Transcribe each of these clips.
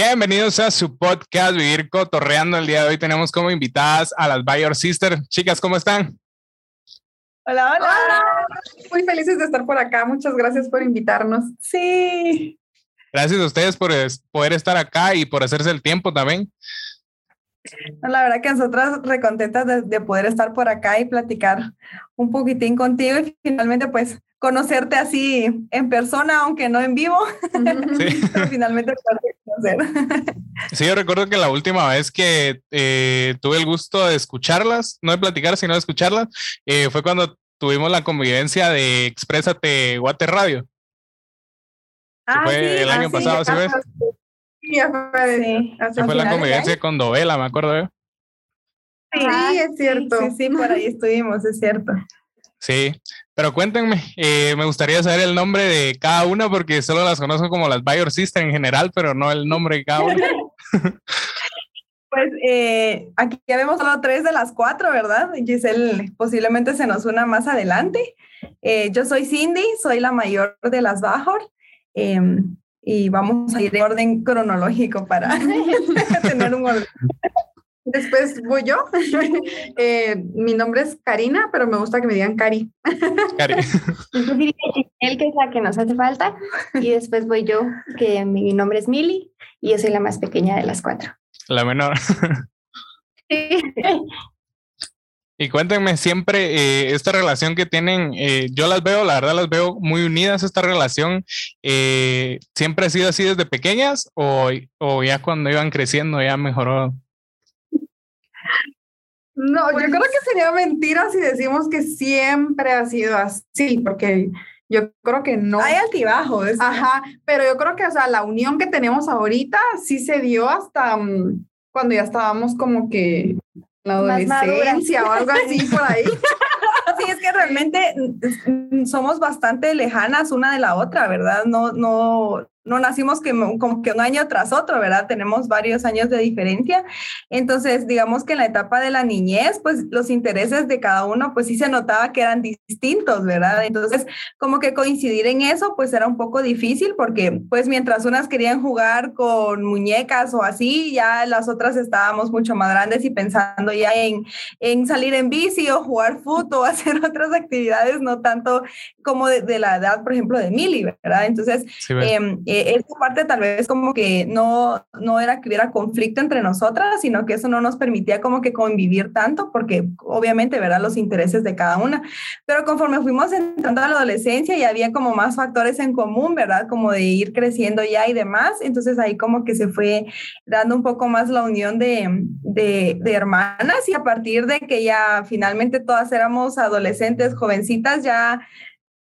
Bienvenidos a su podcast Vivir Cotorreando. El día de hoy tenemos como invitadas a las Bayor Sisters. Chicas, ¿cómo están? Hola, hola, Muy felices de estar por acá. Muchas gracias por invitarnos. Sí. Gracias a ustedes por poder estar acá y por hacerse el tiempo también. La verdad que nosotras recontentas de, de, poder estar por acá y platicar un poquitín contigo y finalmente pues conocerte así en persona, aunque no en vivo. Sí. finalmente conocer. Sí, yo recuerdo que la última vez que eh, tuve el gusto de escucharlas, no de platicar, sino de escucharlas, eh, fue cuando tuvimos la convivencia de Exprésate Guate Radio. Ah, fue sí, el año pasado, ¿sí ves? Sí, fue, fue la convivencia con Dovela, me acuerdo yo. Sí, es cierto. Sí, sí, por ahí estuvimos, es cierto. Sí, pero cuéntenme, eh, me gustaría saber el nombre de cada una porque solo las conozco como las Bayor Sister en general, pero no el nombre de cada una. Pues eh, aquí ya vemos solo tres de las cuatro, ¿verdad? Giselle posiblemente se nos una más adelante. Eh, yo soy Cindy, soy la mayor de las Bajor em, y vamos a ir en orden cronológico para tener un orden. Después voy yo. Eh, mi nombre es Karina, pero me gusta que me digan Cari. Cari. Él que es la que nos hace falta. Y después voy yo, que mi nombre es Mili y yo soy la más pequeña de las cuatro. La menor. Y cuéntenme siempre eh, esta relación que tienen, eh, yo las veo, la verdad las veo muy unidas, esta relación, ¿siempre ha sido así desde pequeñas o, o ya cuando iban creciendo ya mejoró? No, yo creo pues que sería mentira si decimos que siempre ha sido así, porque yo creo que no. Hay altibajos. Ajá, pero yo creo que, o sea, la unión que tenemos ahorita sí se dio hasta mm, cuando ya estábamos como que en la adolescencia o algo así por ahí. Sí, es que realmente mm, somos bastante lejanas una de la otra, ¿verdad? No, no, no nacimos que, como que un año tras otro, ¿verdad? Tenemos varios años de diferencia. Entonces, digamos que en la etapa de la niñez, pues los intereses de cada uno, pues sí se notaba que eran distintos, ¿verdad? Entonces, como que coincidir en eso, pues era un poco difícil porque, pues mientras unas querían jugar con muñecas o así, ya las otras estábamos mucho más grandes y pensando ya en, en salir en bici o jugar fútbol o hacer otras actividades, no tanto como de, la edad, por ejemplo, de Mili, ¿verdad? Entonces, eh, esta parte tal vez como que no, no era que hubiera conflicto entre nosotras, sino que eso no nos permitía como que convivir tanto, porque obviamente, ¿verdad? Los intereses de cada una. Pero conforme fuimos entrando a la adolescencia y había como más factores en común, ¿verdad? Como de ir creciendo ya y demás, entonces ahí como que se fue dando un poco más la unión de, de hermanas y a partir de que ya finalmente todas éramos adolescentes, jovencitas, ya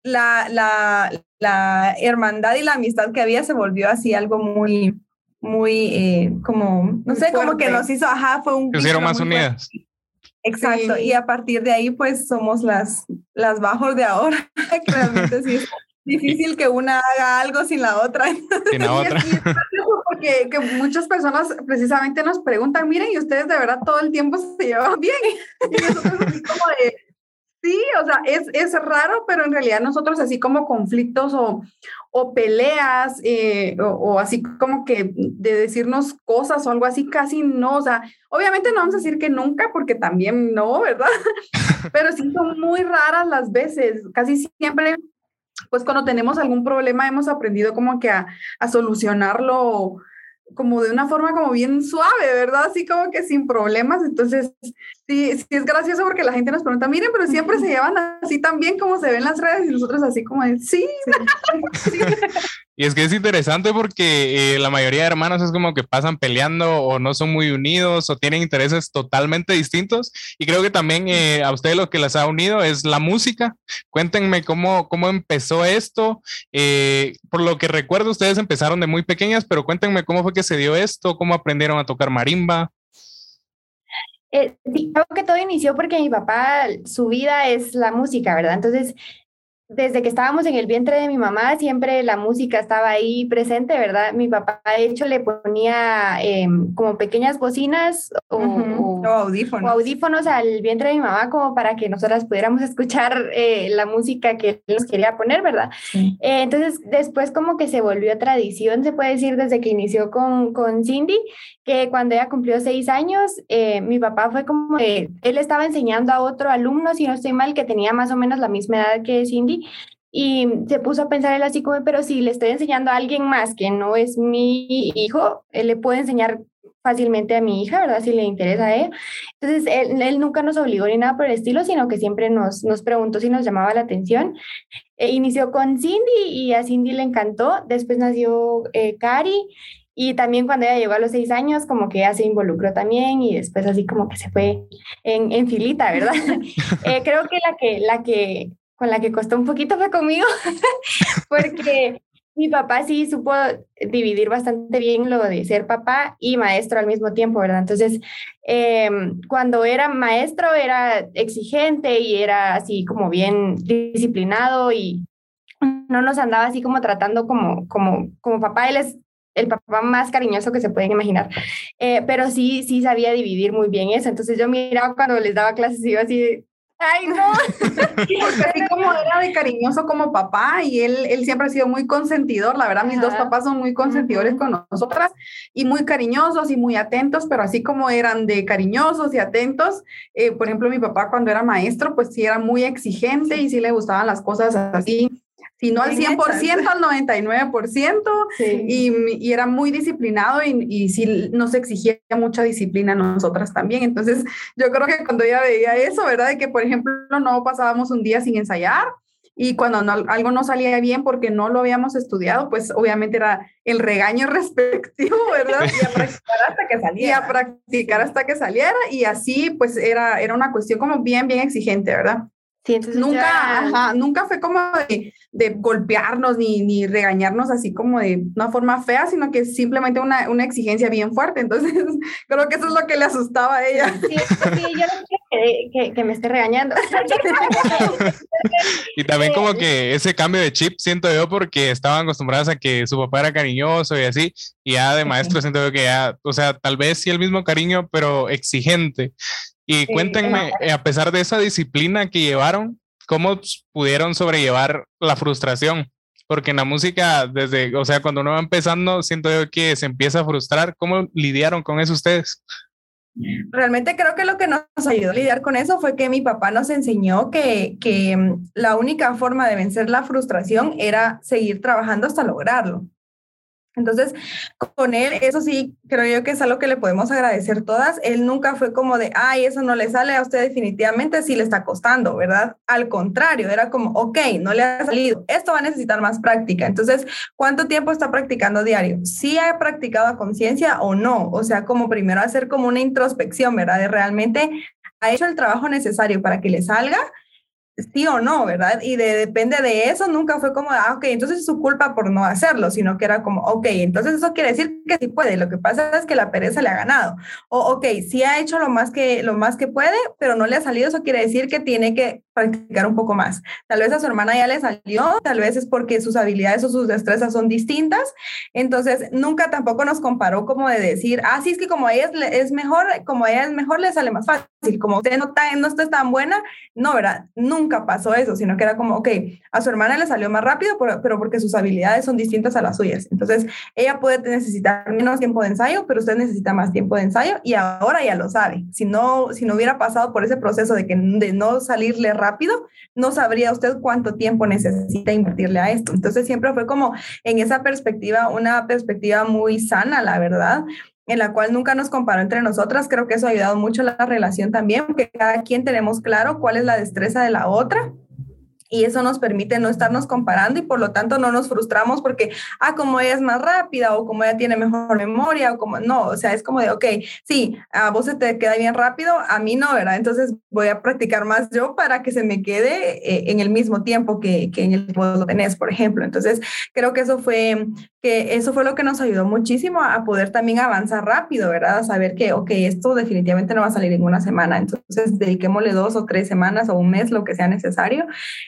la, la, la hermandad y la amistad que había se volvió así algo muy, muy, eh, como, no sé, como que nos hizo, ajá, fue un... hicieron más unidas. Exacto, y a partir de ahí pues somos las, las bajos de ahora, realmente sí es difícil que una haga algo sin la otra. Sin la otra. porque que muchas personas precisamente nos preguntan, miren, y ustedes de verdad todo el tiempo se llevan bien. Y nosotros así como de, Sí, o sea, es, es raro, pero en realidad nosotros así como conflictos o, o peleas eh, o, así como que de decirnos cosas o algo así, casi no, o sea, obviamente no vamos a decir que nunca porque también no, ¿verdad? pero sí son muy raras las veces, casi siempre, pues cuando tenemos algún problema hemos aprendido como que a, a solucionarlo como de una forma como bien suave, ¿verdad? Así como que sin problemas. Entonces, sí, sí es gracioso porque la gente nos pregunta, miren, pero siempre se llevan así tan bien como se ven las redes y nosotros así como de, sí. sí. Y es que es interesante porque eh, la mayoría de hermanos es como que pasan peleando o no son muy unidos o tienen intereses totalmente distintos. Y creo que también eh, a ustedes lo que les ha unido es la música. Cuéntenme cómo, cómo empezó esto. Eh, por lo que recuerdo, ustedes empezaron de muy pequeñas, pero cuéntenme cómo fue que se dio esto, cómo aprendieron a tocar marimba. Eh, creo que todo inició porque mi papá, su vida es la música, ¿verdad? Entonces, desde que estábamos en el vientre de mi mamá, siempre la música estaba ahí presente, ¿verdad? Mi papá, de hecho, le ponía em, como pequeñas bocinas o, audífonos. audífonos. al vientre de mi mamá como para que nosotras pudiéramos escuchar eh, la música que él nos quería poner, ¿verdad? Eh, entonces, después como que se volvió tradición, se puede decir, desde que inició con, con Cindy, que cuando ella cumplió seis años, eh, mi papá fue como que él estaba enseñando a otro alumno, si no estoy mal, que tenía más o menos la misma edad que Cindy, y se puso a pensar él así como, pero si le estoy enseñando a alguien más que no es mi hijo, él le puede enseñar fácilmente a mi hija, ¿verdad? Si le interesa a él. Entonces, él, nunca nos obligó ni nada por el estilo, sino que siempre nos, nos preguntó si nos llamaba la atención. E inició con Cindy y a Cindy le encantó. Después nació eh, Cari y también cuando ella llegó a los seis años, como que ella se involucró también y después así como que se fue en, en filita, ¿verdad? eh, creo que la que, la que con la que costó un poquito fue conmigo, porque mi papá sí supo dividir bastante bien lo de ser papá y maestro al mismo tiempo, ¿verdad? Entonces, em, cuando era maestro era exigente y era así como bien disciplinado y no nos andaba así como tratando como, como, como papá. Él es el papá más cariñoso que se pueden imaginar, eh, pero sí, sí sabía dividir muy bien eso. Entonces yo miraba cuando les daba clases y iba así, Ay, no. Porque así como era de cariñoso como papá y él, él siempre ha sido muy consentidor, la verdad, mis dos papás son muy consentidores con nosotras y muy cariñosos y muy atentos, pero así como eran de cariñosos y atentos, eh, por ejemplo, mi papá cuando era maestro, pues sí era muy exigente y sí le gustaban las cosas así si no al 100%, al 99%, y, y, era muy disciplinado y, y sí nos exigía mucha disciplina a nosotras también. Entonces, yo creo que cuando ella veía eso, ¿verdad? De que, por ejemplo, no pasábamos un día sin ensayar, y cuando algo no salía bien porque no lo habíamos estudiado, pues obviamente era el regaño respectivo, ¿verdad? Y a practicar hasta que saliera. Y a practicar hasta que saliera y así pues era, era una cuestión como bien, bien exigente, ¿verdad? Nunca, nunca fue como de, de golpearnos ni, ni, regañarnos así como de una forma fea, sino que simplemente una, una, exigencia bien fuerte. Entonces, creo que eso es lo que le asustaba a ella. Sí, sí yo no quiero que, que, me esté regañando. y también como que ese cambio de chip siento yo porque estaban acostumbradas a que su papá era cariñoso y así, y ya de maestro siento yo que ya, o sea, tal vez sí el mismo cariño, pero exigente. Y cuéntenme, eh, a pesar de esa disciplina que llevaron, ¿cómo pudieron sobrellevar la frustración? Porque en la música, desde, o sea, cuando uno va empezando, siento yo que se empieza a frustrar. ¿Cómo lidiaron con eso ustedes? Realmente creo que lo que nos ayudó a lidiar con eso fue que mi papá nos enseñó que, que mm, la única forma de vencer la frustración era seguir trabajando hasta lograrlo. Entonces, con él, eso sí, creo yo que es algo que le podemos agradecer todas. Él nunca fue como de, ay, eso no le sale a usted definitivamente, sí le está costando, ¿verdad? Al contrario, era como, ok, no le ha salido, esto va a necesitar más práctica. Entonces, ¿cuánto tiempo está practicando diario? ¿Sí ha practicado a conciencia o no? O sea, como primero hacer como una introspección, ¿verdad? De realmente ha hecho el trabajo necesario para que le salga sí o no, ¿verdad? Y de, depende de eso, nunca fue como, ah, ok, entonces es su culpa por no hacerlo, sino que era como, ok, entonces eso quiere decir que sí puede, lo que pasa es que la pereza le ha ganado. O, ok, sí ha hecho lo más que, lo más que puede, pero no le ha salido, eso quiere decir que tiene que practicar un poco más. Tal vez a su hermana ya le salió, tal vez es porque sus habilidades o sus destrezas son distintas, entonces nunca tampoco nos comparó como de decir, ah, sí, es que como ella es, mejor, como ella es mejor, le sale más fácil, como usted no está, no está tan buena, no, ¿verdad? Nunca pasó eso, sino que era como, ok, a su hermana le salió más rápido, pero, porque sus habilidades son distintas a las suyas. Entonces, ella puede necesitar menos tiempo de ensayo, pero usted necesita más tiempo de ensayo y ahora ya lo sabe. Si no, si no hubiera pasado por ese proceso de, que, de no salirle rápido, no sabría usted cuánto tiempo necesita invertirle a esto. Entonces, siempre fue como en esa perspectiva, una perspectiva muy sana, la verdad en la cual nunca nos comparó entre nosotras. Creo que eso ha ayudado mucho a la relación también, porque cada quien tenemos claro cuál es la destreza de la otra y eso nos permite no estarnos comparando y por lo tanto no nos frustramos porque, ah, como ella es más rápida o como ella tiene mejor memoria o como, no, o sea, es como de, ok, sí, a vos se te queda bien rápido, a mí no, ¿verdad? Entonces voy a practicar más yo para que se me quede eh, en el mismo tiempo que, que en el vos lo tenés, por ejemplo. Entonces, creo que eso fue, que eso fue lo que nos ayudó muchísimo a poder también avanzar rápido, ¿verdad? A saber que, ok, esto definitivamente no va a salir en una semana, entonces dediquémosle dos o tres semanas o un mes, lo que sea necesario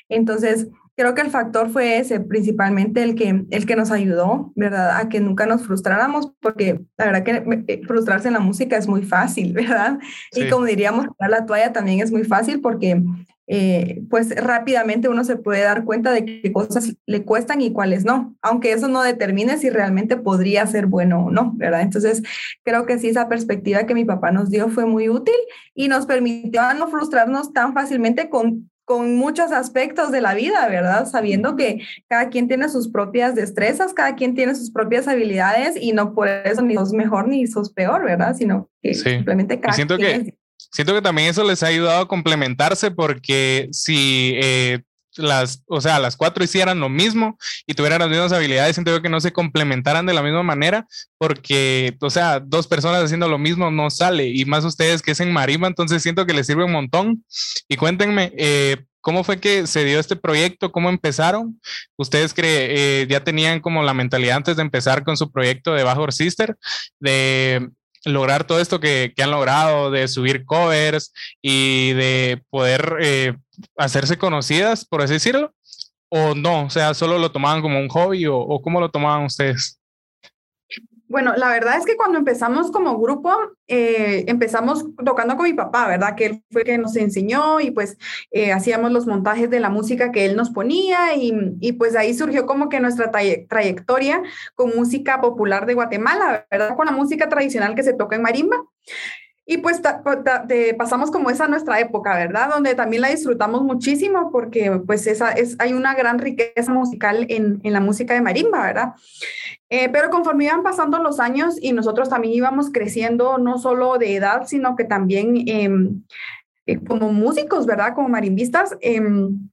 entonces, creo que el factor fue ese, principalmente el que, el que nos ayudó, ¿verdad? A que nunca nos frustráramos, porque la verdad que eh, frustrarse en la música es muy fácil, ¿verdad? Y como diríamos, la toalla también es muy fácil porque eh, pues rápidamente uno se puede dar cuenta de qué cosas le cuestan y cuáles no, aunque eso no determine si realmente podría ser bueno o no, ¿verdad? Entonces, creo que sí, esa perspectiva que mi papá nos dio fue muy útil y nos permitió no frustrarnos tan fácilmente con con muchos aspectos de la vida, ¿verdad? Sabiendo que cada quien tiene sus propias destrezas, cada quien tiene sus propias habilidades y no por eso ni sos mejor ni sos peor, ¿verdad? Sino que simplemente cada siento que Siento que también eso les ha ayudado a complementarse porque si eh, las, o sea, las cuatro hicieran lo mismo y tuvieran las mismas habilidades, siento que no se complementaran de la misma manera porque, o sea, dos personas haciendo lo mismo no sale y más ustedes que es en marimba, entonces siento que les sirve un montón. Y cuéntenme, eh, ¿Cómo fue que se dio este proyecto? ¿Cómo empezaron? ¿Ustedes creen, eh, ya tenían como la mentalidad antes de empezar con su proyecto de Bajo Sister de lograr todo esto que, han logrado, de subir covers y de poder eh, hacerse conocidas, por así decirlo? ¿O no? O sea, solo lo tomaban como un hobby o, o cómo lo tomaban ustedes? Bueno, la verdad es que cuando empezamos como grupo, eh, empezamos tocando con mi papá, ¿verdad? Que él fue que nos enseñó y pues eh, hacíamos los montajes de la música que él nos ponía y, y pues ahí surgió como que nuestra trayectoria con música popular de Guatemala, ¿verdad? Con la música tradicional que se toca en marimba. Y pues pasamos como esa nuestra época, ¿verdad? Donde también la disfrutamos muchísimo porque pues esa es, hay una gran riqueza musical en, en la música de marimba, ¿verdad? Eh, pero conforme iban pasando los años y nosotros también íbamos creciendo, no solo de edad, sino que también em, eh, como músicos, ¿verdad? Como marimbistas. Em,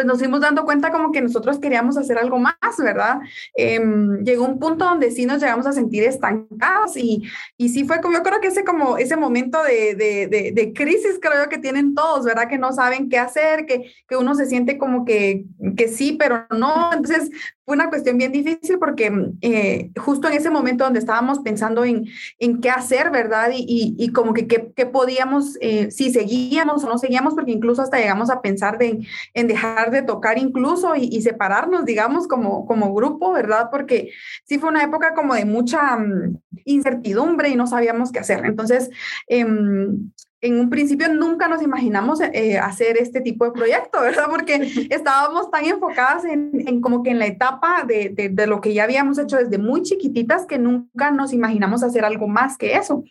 pues nos fuimos dando cuenta como que nosotros queríamos hacer algo más, ¿verdad? Em, llegó un punto donde sí nos llegamos a sentir estancados y, y sí fue como, yo creo que ese como ese momento de, de, de, crisis creo yo que tienen todos, ¿verdad? Que no saben qué hacer, que, que uno se siente como que, que sí, pero no. Entonces fue una cuestión bien difícil porque eh, justo en ese momento donde estábamos pensando en, en qué hacer, ¿verdad? Y, y, como que qué, podíamos, eh, si seguíamos o no seguíamos, porque incluso hasta llegamos a pensar de, en dejar de tocar incluso y, separarnos, digamos, como, como grupo, ¿verdad? Porque sí fue una época como de mucha mm, incertidumbre y no sabíamos qué hacer. Entonces, em, en un principio nunca nos imaginamos eh, hacer este tipo de proyecto, ¿verdad? Porque estábamos tan enfocadas en, en como que en la etapa de, de, de, lo que ya habíamos hecho desde muy chiquititas que nunca nos imaginamos hacer algo más que eso.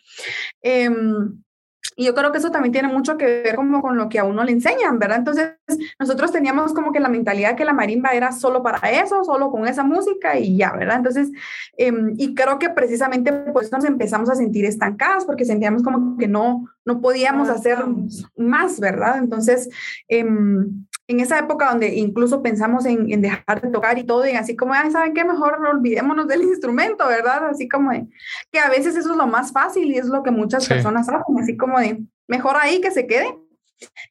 Eh, y yo creo que eso también tiene mucho que ver como con lo que a uno le enseñan, ¿verdad? Entonces, nosotros teníamos como que la mentalidad que la marimba era solo para eso, solo con esa música y ya, ¿verdad? Entonces, em, y creo que precisamente pues nos empezamos a sentir estancados porque sentíamos como que no, no podíamos hacer más, ¿verdad? Entonces, eh, en esa época donde incluso pensamos en, dejar de tocar y todo, y así como, Ay, ¿saben qué? Mejor olvidémonos del instrumento, ¿verdad? Así como de, que a veces eso es lo más fácil y es lo que muchas personas hacen, así como de, mejor ahí que se quede.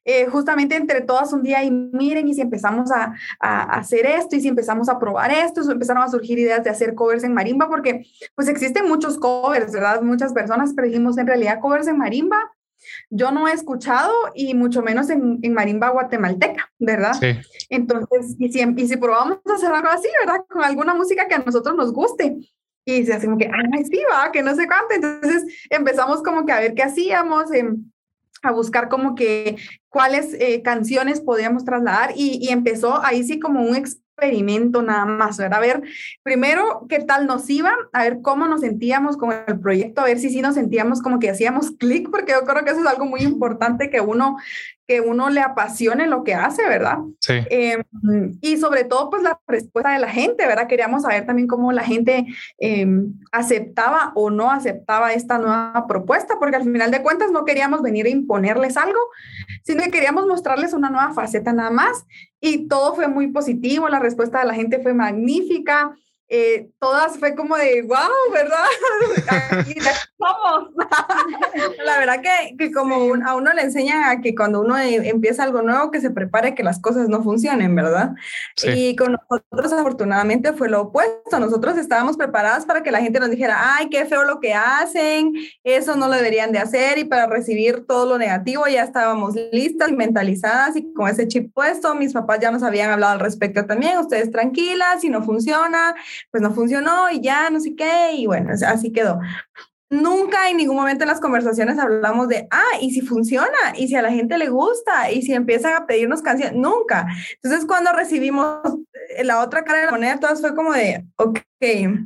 Eh, justamente entre todas un día y miren y si empezamos a, a, hacer esto y si empezamos a probar esto, empezaron a surgir ideas de hacer covers en marimba porque pues existen muchos covers, ¿verdad? Muchas personas, pero dijimos en realidad covers en marimba yo no he escuchado y mucho menos en, en marimba guatemalteca, ¿verdad? Sí. Entonces, y si, y si probamos a hacer algo así, ¿verdad? Con alguna música que a nosotros nos guste. Y se hace como que, ay, sí, va, que no sé cuánto. Entonces empezamos como que a ver qué hacíamos, eh, a buscar como que cuáles eh, canciones podíamos trasladar y, y, empezó ahí sí como un experimento nada más, ¿verdad? A ver, primero, qué tal nos iba, a ver cómo nos sentíamos con el proyecto, a ver si sí nos sentíamos como que hacíamos clic, porque yo creo que eso es algo muy importante que uno que uno le apasione lo que hace, ¿verdad? Sí. Eh, y sobre todo, pues la respuesta de la gente, ¿verdad? Queríamos saber también cómo la gente eh, aceptaba o no aceptaba esta nueva propuesta, porque al final de cuentas no queríamos venir a imponerles algo, sino que queríamos mostrarles una nueva faceta nada más. Y todo fue muy positivo, la respuesta de la gente fue magnífica. Eh, todas fue como de, wow, ¿verdad? Aquí estamos. la verdad que, que como a uno le enseñan a que cuando uno e, empieza algo nuevo, que se prepare que las cosas no funcionen, ¿verdad? Y con nosotros afortunadamente fue lo opuesto. Nosotros estábamos preparadas para que la gente nos dijera, ay, qué feo lo que hacen, eso no lo deberían de hacer y para recibir todo lo negativo ya estábamos listas y mentalizadas y con ese chip puesto, mis papás ya nos habían hablado al respecto también, ustedes tranquilas, si no funciona, pues no funcionó y ya no sé qué, y bueno, así quedó. Nunca en ningún momento en las conversaciones hablamos de, ah, y si funciona, y si a la gente le gusta, y si empiezan a pedirnos canciones, nunca. Entonces, cuando recibimos eh, la otra cara de la moneda, todas fue como de, ok,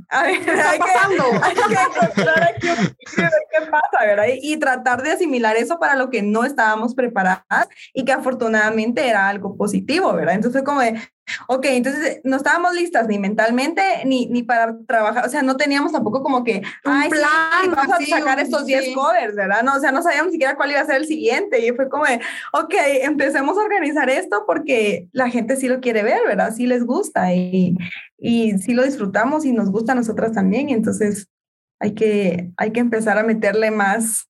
a ver, hay que, hay que qué pasa, ¿verdad? Y tratar de asimilar eso para lo que no estábamos preparadas y que afortunadamente era algo positivo, ¿verdad? Entonces fue como de, Ok, entonces no estábamos listas ni mentalmente ni, ni para trabajar, o sea, no teníamos tampoco como que, un plan, vamos a sacar estos 10 covers, ¿verdad? No, o sea, no sabíamos siquiera cuál iba a ser el siguiente y fue como de, ok, empecemos a organizar esto porque la gente sí lo quiere ver, ¿verdad? Sí les gusta y, y sí lo disfrutamos y nos gusta a nosotras también, y entonces hay que, hay que empezar a meterle más,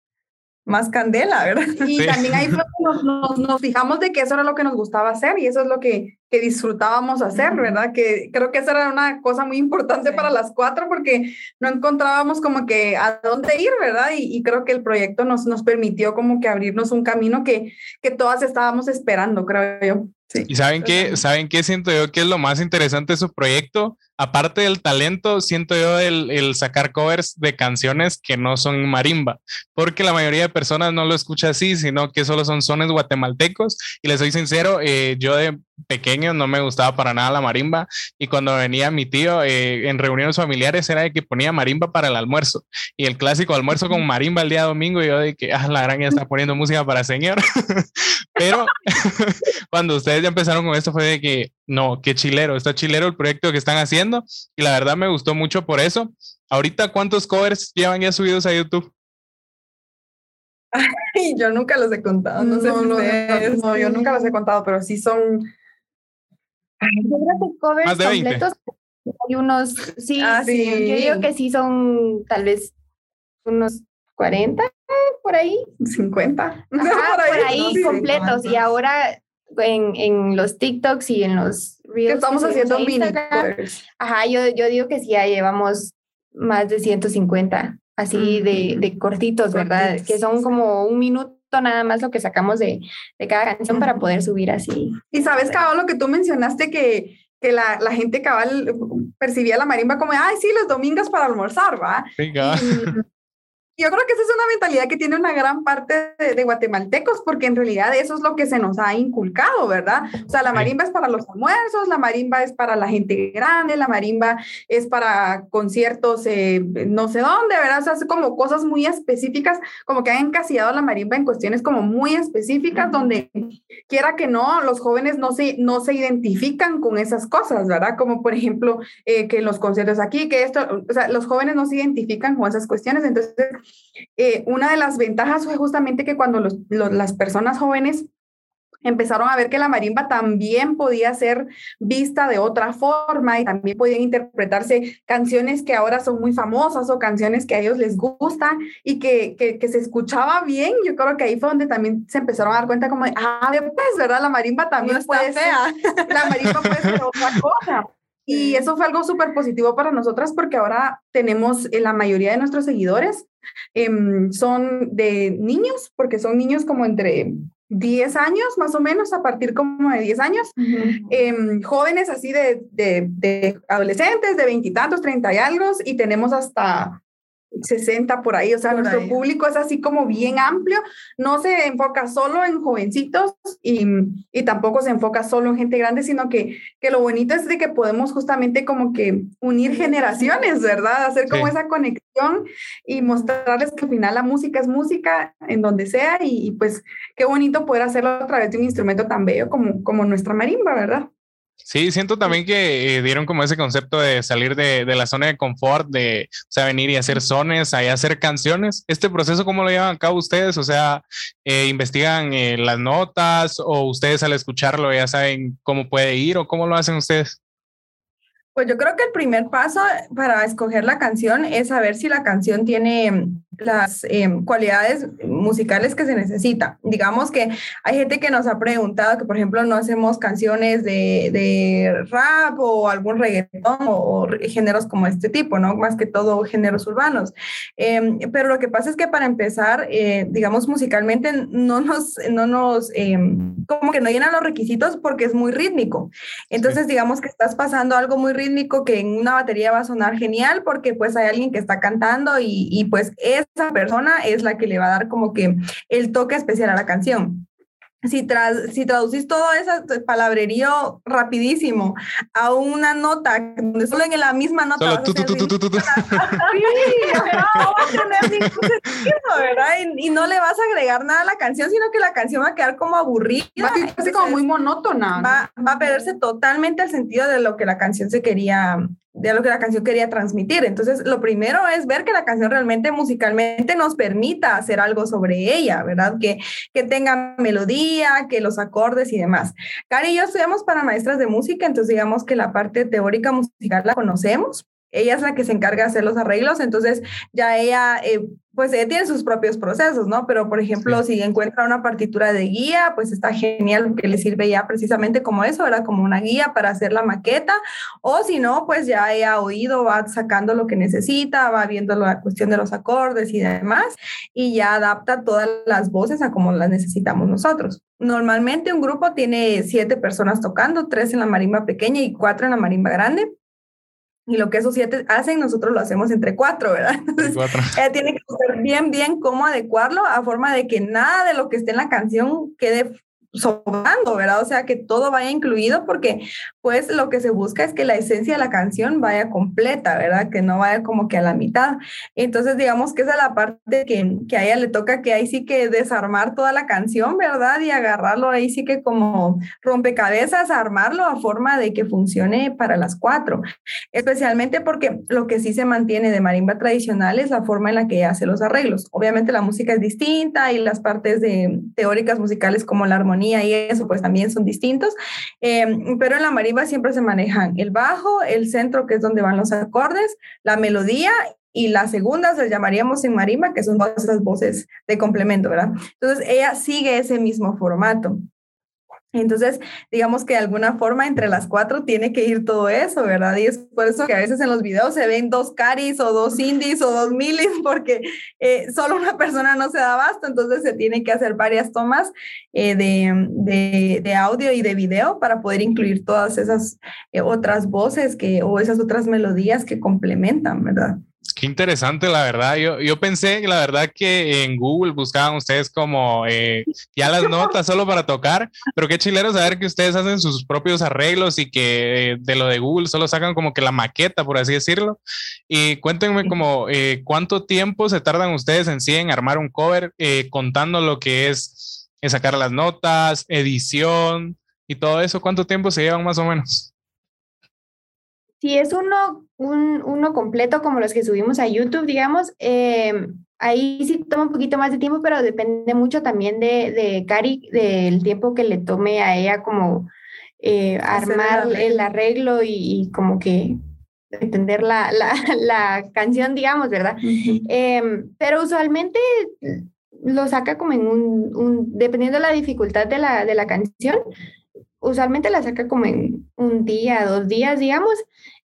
más candela, ¿verdad? Y también ahí nos, nos, nos, fijamos de que eso era lo que nos gustaba hacer y eso es lo que, que disfrutábamos hacer, ¿verdad? Que creo que esa era una cosa muy importante para las cuatro porque no encontrábamos como que a dónde ir, ¿verdad? Y, y, creo que el proyecto nos, nos permitió como que abrirnos un camino que, que todas estábamos esperando, creo yo. Sí. ¿Y saben qué? ¿Saben qué siento yo que es lo más interesante de su proyecto? Aparte del talento, siento yo el, el, sacar covers de canciones que no son marimba, porque la mayoría de personas no lo escucha así, sino que solo son sones guatemaltecos. Y les soy sincero, eh, yo de pequeño no me gustaba para nada la marimba. Y cuando venía mi tío eh, en reuniones familiares era de que ponía marimba para el almuerzo. Y el clásico almuerzo con marimba el día domingo y yo de que ah, la gran ya está poniendo música para señor pero cuando ustedes ya empezaron con esto fue de que no, qué chilero, está chilero el proyecto que están haciendo y la verdad me gustó mucho por eso. Ahorita, ¿cuántos covers llevan ya subidos a YouTube? Ay, yo nunca los he contado, no, sé no, no, yo nunca los he contado, pero sí son... covers Más de 20. completos hay unos, sí, ah, sí, yo digo que sí son tal vez unos 40 por ahí. 50. Ajá, por ahí, completos. Y ahora en, en los TikToks y en los Reels. estamos haciendo mini Ajá, yo, yo digo que sí, ya llevamos más de 150, así de, de cortitos, ¿verdad? Que son como un minuto nada más lo que sacamos de, de cada canción para poder subir así. Y sabes, Cabal, lo que tú mencionaste que, que la, la, gente cabal percibía la marimba como, ay, sí, los domingos para almorzar, ¿va? Venga. Yo creo que esa es una mentalidad que tiene una gran parte de, guatemaltecos, porque en realidad eso es lo que se nos ha inculcado, ¿verdad? O sea, la marimba es para los almuerzos, la marimba es para la gente grande, la marimba es para conciertos eh, no sé dónde, ¿verdad? O sea, es como cosas muy específicas, como que han encasillado la marimba en cuestiones como muy específicas, donde quiera que no, los jóvenes no se, no se identifican con esas cosas, ¿verdad? Como por ejemplo, eh, que los conciertos aquí, que esto, o sea, los jóvenes no se identifican con esas cuestiones, entonces eh, una de las ventajas fue justamente que cuando las personas jóvenes empezaron a ver que la marimba también podía ser vista de otra forma y también podían interpretarse canciones que ahora son muy famosas o canciones que a ellos les gustan y que, que, se escuchaba bien. Yo creo que ahí fue donde también se empezaron a dar cuenta como de, ah, pues, ¿verdad? La marimba también puede fea. ser, la marimba puede ser otra cosa. Y eso fue algo súper positivo para nosotras porque ahora tenemos eh, la mayoría de nuestros seguidores em, son de niños, porque son niños como entre 10 años más o menos, a partir como de 10 años, em, jóvenes así de, de, de adolescentes, de veintitantos, treinta y algo, y tenemos hasta 60 por ahí, o sea, nuestro público es así como bien amplio, no se enfoca solo en jovencitos y, y, tampoco se enfoca solo en gente grande, sino que, que lo bonito es de que podemos justamente como que unir generaciones, ¿verdad? Hacer como esa conexión y mostrarles que al final la música es música en donde sea y, y, pues qué bonito poder hacerlo a través de un instrumento tan bello como, como nuestra marimba, ¿verdad? Sí, siento también que eh, dieron como ese concepto de salir de, de, la zona de confort, de, o sea, venir y hacer sones, ahí hacer canciones. ¿Este proceso cómo lo llevan a cabo ustedes? O sea, eh, ¿investigan eh, las notas o ustedes al escucharlo ya saben cómo puede ir o cómo lo hacen ustedes? Pues yo creo que el primer paso para escoger la canción es saber si la canción tiene las em, cualidades musicales que se necesita. Digamos que hay gente que nos ha preguntado que, por ejemplo, no hacemos canciones de, de rap o algún reggaetón o, géneros como este tipo, ¿no? Más que todo géneros urbanos. Em, pero lo que pasa es que para empezar, eh, digamos, musicalmente no nos, no nos, em, como que no llenan los requisitos porque es muy rítmico. Entonces, digamos que estás pasando algo muy rítmico que en una batería va a sonar genial porque pues hay alguien que está cantando y, y pues esa persona es la que le va a dar como que el toque especial a la canción si, si traducís todo ese palabrerío rapidísimo a una nota, donde solo en la misma nota. Solo tú, tú, tú, tú, tú, tú. no va a tener ningún sentido, ¿verdad? Y, no le vas a agregar nada a la canción, sino que la canción va a quedar como aburrida. Va a ser como muy monótona. Va, va, a perderse totalmente el sentido de lo que la canción se quería de lo que la canción quería transmitir. Entonces, lo primero es ver que la canción realmente musicalmente nos permita hacer algo sobre ella, ¿verdad? Que, que tenga melodía, que los acordes y demás. Cari y yo estudiamos para maestras de música, entonces digamos que la parte teórica musical la conocemos, ella es la que se encarga de hacer los arreglos, entonces ya ella, eh, pues ella tiene sus propios procesos, ¿no? Pero, por ejemplo, si encuentra una partitura de guía, pues está genial que le sirve ya precisamente como eso, era como una guía para hacer la maqueta, o si no, pues ya ella oído, va sacando lo que necesita, va viendo la cuestión de los acordes y demás, y ya adapta todas las voces a como las necesitamos nosotros. Normalmente un grupo tiene siete personas tocando, tres en la marimba pequeña y cuatro en la marimba grande y lo que esos siete hacen, nosotros lo hacemos entre cuatro, ¿verdad? Entonces, ella tiene que saber bien, bien cómo adecuarlo a forma de que nada de lo que esté en la canción quede sobrando, ¿verdad? O sea, que todo vaya incluido porque pues lo que se busca es que la esencia de la canción vaya completa, ¿verdad? Que no vaya como que a la mitad. Entonces, digamos que esa es la parte que, que a ella le toca que ahí sí que desarmar toda la canción, ¿verdad? Y agarrarlo ahí sí que como rompecabezas, armarlo a forma de que funcione para las cuatro. Especialmente porque lo que sí se mantiene de marimba tradicional es la forma en la que hace los arreglos. Obviamente la música es distinta y las partes de, teóricas musicales como la armonía y eso pues también son distintos, em, pero en la marimba siempre se manejan el bajo, el centro que es donde van los acordes, la melodía y las segundas las llamaríamos en marimba, que son esas voces de complemento, ¿verdad? Entonces ella sigue ese mismo formato. Entonces, digamos que de alguna forma entre las cuatro tiene que ir todo eso, ¿verdad? Y es por eso que a veces en los videos se ven dos caris o dos indies o dos milis, porque eh, solo una persona no se da abasto, entonces se tiene que hacer varias tomas eh, de, de, audio y de video para poder incluir todas esas eh, otras voces que, o esas otras melodías que complementan, ¿verdad? Qué interesante, la verdad. Yo, yo pensé, la verdad, que en Google buscaban ustedes como eh, ya las notas solo para tocar, pero qué chilero saber que ustedes hacen sus propios arreglos y que eh, de lo de Google solo sacan como que la maqueta, por así decirlo. Y cuéntenme como eh, cuánto tiempo se tardan ustedes en sí en armar un cover, contando lo que es sacar las notas, edición y todo eso. ¿Cuánto tiempo se llevan más o menos? Si es uno, un, uno completo como los que subimos a YouTube, digamos, em, ahí sí toma un poquito más de tiempo, pero depende mucho también de, de Cari, del tiempo que le tome a ella como eh, armar el arreglo, y, como que entender la, la, la canción, digamos, ¿verdad? Em, pero usualmente lo saca como en un, un, dependiendo de la dificultad de la, de la canción, usualmente la saca como en un día, dos días, digamos.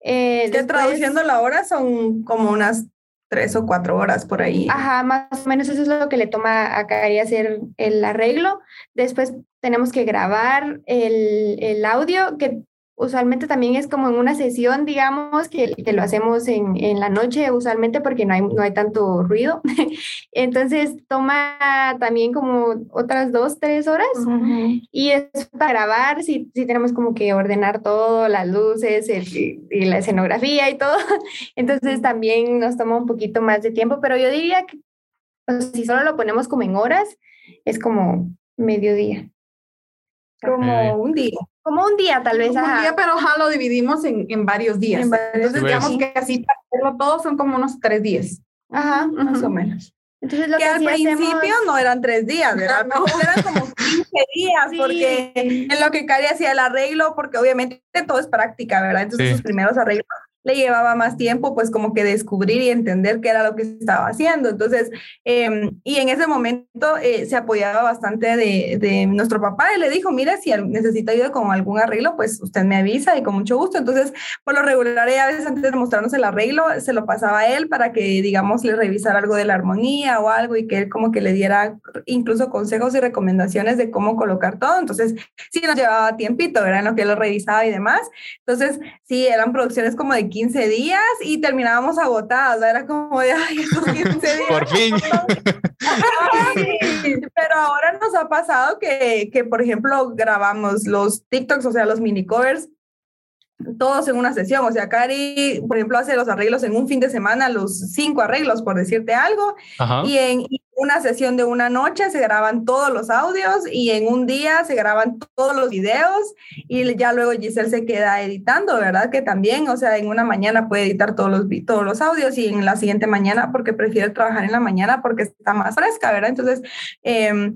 Eh, traduciendo la hora son como unas tres o cuatro horas por ahí. Ajá, más o menos eso es lo que le toma a Cari hacer el arreglo. Después tenemos que grabar el, el audio, que usualmente también es como en una sesión, digamos, que, que lo hacemos en, en, la noche usualmente porque no hay, no hay tanto ruido. Entonces toma también como otras dos, tres horas y es para grabar, si, si tenemos como que ordenar todo, las luces y la escenografía y todo. Entonces también nos toma un poquito más de tiempo, pero yo diría que si solo lo ponemos como en horas, es como mediodía. Como un día. Como un día, tal vez. un día, pero ojalá lo dividimos en, en varios días. Entonces, digamos que así para hacerlo todo son como unos tres días. Ajá, más o menos. Entonces, lo que, al principio no eran tres días, ¿verdad? No. eran como 15 días, porque en lo que Cari hacía el arreglo, porque obviamente todo es práctica, ¿verdad? Entonces, sus primeros arreglos le llevaba más tiempo, pues como que descubrir y entender qué era lo que estaba haciendo. Entonces, em, y en ese momento eh, se apoyaba bastante de, de, nuestro papá y le dijo, mira, si necesita ayuda con algún arreglo, pues usted me avisa y con mucho gusto. Entonces, por lo regular, a veces antes de mostrarnos el arreglo, se lo pasaba a él para que, digamos, le revisara algo de la armonía o algo y que él como que le diera incluso consejos y recomendaciones de cómo colocar todo. Entonces, sí nos llevaba tiempito, ¿verdad? En lo que lo revisaba y demás. Entonces, sí, eran producciones como de 15 días y terminábamos agotadas, Era como de, ay, estos 15 días. Por fin. pero ahora nos ha pasado que, que, por ejemplo, grabamos los TikToks, o sea, los mini covers todos en una sesión. O sea, Cari, por ejemplo, hace los arreglos en un fin de semana, los cinco arreglos, por decirte algo, y en una sesión de una noche se graban todos los audios y en un día se graban todos los videos y ya luego Giselle se queda editando, ¿verdad? Que también, o sea, en una mañana puede editar todos los, todos los audios y en la siguiente mañana porque prefiere trabajar en la mañana porque está más fresca, ¿verdad? Entonces, em,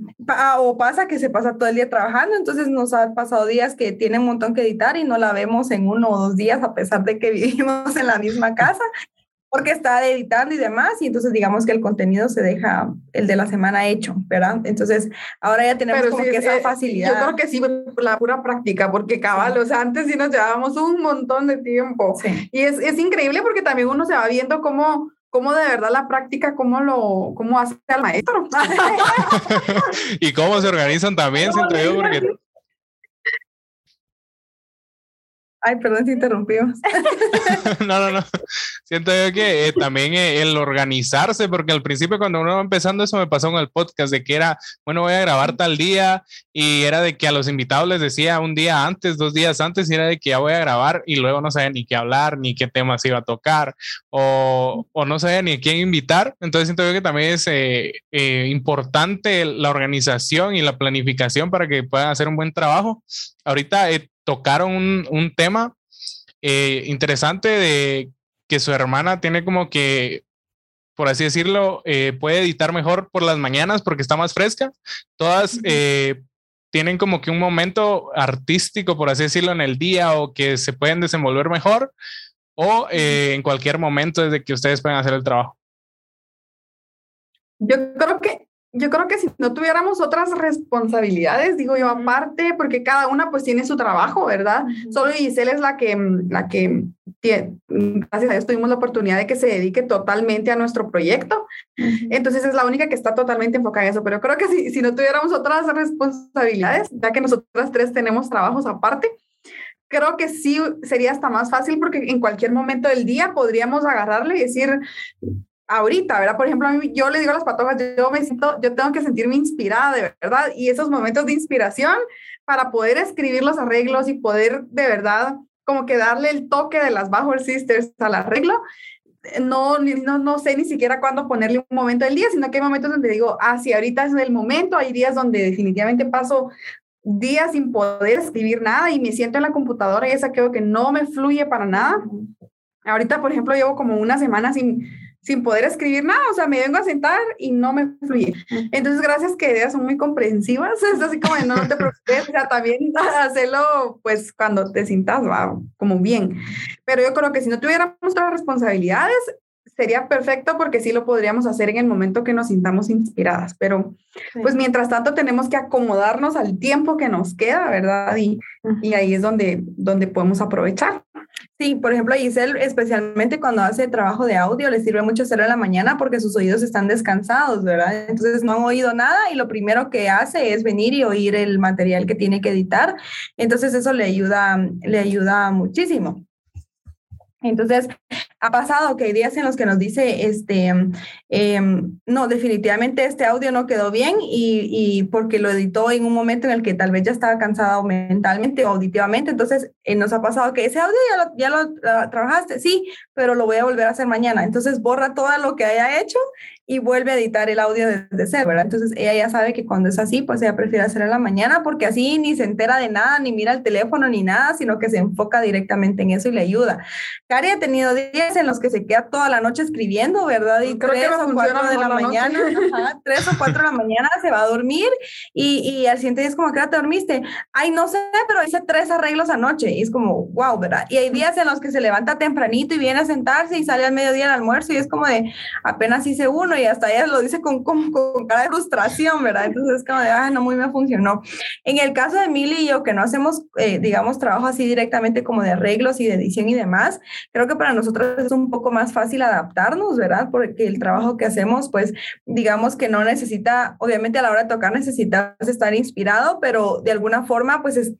o pasa que se pasa todo el día trabajando, entonces nos ha pasado días que tiene un montón que editar y no la vemos en uno o dos días a pesar de que vivimos en la misma casa porque está editando y demás, y entonces digamos que el contenido se deja el de la semana hecho, ¿verdad? Entonces, ahora ya tenemos como que esa facilidad. Yo creo que sí, la pura práctica, porque cabal, o sea, antes sí nos llevábamos un montón de tiempo. Y es, es, increíble porque también uno se va viendo cómo, cómo de verdad la práctica, cómo lo cómo hace al maestro. y cómo se organizan también, siento yo, porque Ay, perdón si interrumpimos. no, no, no. Siento yo que eh, también eh, el organizarse, porque al principio cuando uno va empezando eso me pasó con el podcast, de que era, bueno, voy a grabar tal día y era de que a los invitados les decía un día antes, dos días antes, y era de que ya voy a grabar y luego no sabía ni qué hablar, ni qué temas iba a tocar, o, o no sabía ni a quién invitar. Entonces siento yo que también es eh, importante la organización y la planificación para que puedan hacer un buen trabajo. Ahorita tocaron un, tema eh, interesante de que su hermana tiene como que, por así decirlo, eh, puede editar mejor por las mañanas porque está más fresca. Todas eh, tienen como que un momento artístico, por así decirlo, en el día o que se pueden desenvolver mejor o en cualquier momento desde que ustedes pueden hacer el trabajo. Yo creo que yo creo que si no tuviéramos otras responsabilidades, digo yo aparte, porque cada una pues tiene su trabajo, ¿verdad? Solo Giselle es la que, la que tiene, gracias a Dios tuvimos la oportunidad de que se dedique totalmente a nuestro proyecto. Entonces es la única que está totalmente enfocada en eso, pero creo que si, si no tuviéramos otras responsabilidades, ya que nosotras tres tenemos trabajos aparte, creo que sí sería hasta más fácil porque en cualquier momento del día podríamos agarrarle y decir, ahorita, ¿verdad? Por ejemplo, a mí, yo le digo a las patojas, yo me siento, yo tengo que sentirme inspirada de verdad y esos momentos de inspiración para poder escribir los arreglos y poder de verdad como que darle el toque de las Bauer Sisters al arreglo. No, no, no sé ni siquiera cuándo ponerle un momento del día, sino que hay momentos donde digo, ah, sí, ahorita es el momento, hay días donde definitivamente paso días sin poder escribir nada y me siento en la computadora y esa creo que no me fluye para nada. Ahorita, por ejemplo, llevo como una semana sin, sin poder escribir nada, o sea, me vengo a sentar y no me fluye. Entonces, gracias que ideas son muy comprensivas, es así como no, te preocupes, o sea, también hacerlo pues cuando te sientas wow, como bien. Pero yo creo que si no tuviéramos otras responsabilidades, sería perfecto porque sí lo podríamos hacer en el momento que nos sintamos inspiradas, pero pues mientras tanto tenemos que acomodarnos al tiempo que nos queda, ¿verdad? Y, y ahí es donde, donde podemos aprovechar. Sí, por ejemplo, a Giselle, especialmente cuando hace trabajo de audio, le sirve mucho hacerlo en la mañana porque sus oídos están descansados, ¿verdad? Entonces no han oído nada y lo primero que hace es venir y oír el material que tiene que editar. Entonces eso le ayuda, le ayuda muchísimo. Entonces, ha pasado que hay días en los que nos dice, este, em, no, definitivamente este audio no quedó bien y, y, porque lo editó en un momento en el que tal vez ya estaba cansado mentalmente o auditivamente. Entonces, eh, nos ha pasado que ese audio ya lo, ya lo trabajaste, sí, pero lo voy a volver a hacer mañana. Entonces, borra todo lo que haya hecho y vuelve a editar el audio desde cero. Entonces ella ya sabe que cuando es así, pues ella prefiere hacerlo en la mañana porque así ni se entera de nada, ni mira el teléfono, ni nada, sino que se enfoca directamente en eso y le ayuda. Cari ha tenido días días en los que se queda toda la noche escribiendo, ¿verdad? Y Creo tres no o cuatro de la la mañana, ajá, tres o cuatro de la mañana se va a dormir y, y al siguiente día es como, ¿qué hora te dormiste? Ay, no sé, pero hice tres arreglos anoche y es como, wow, ¿verdad? Y hay días en los que se levanta tempranito y viene a sentarse y sale al mediodía al almuerzo y es como de, apenas hice uno y hasta ella lo dice con, con, con cara de frustración, ¿verdad? Entonces es como de, ah, no muy me funcionó. En el caso de Mili y yo, que no hacemos, eh, digamos, trabajo así directamente como de arreglos y de edición y demás, creo que para nosotros es un poco más fácil adaptarnos, ¿verdad? Porque el trabajo que hacemos, pues, digamos que no necesita, obviamente a la hora de tocar necesitas estar inspirado, pero de alguna forma, pues, es,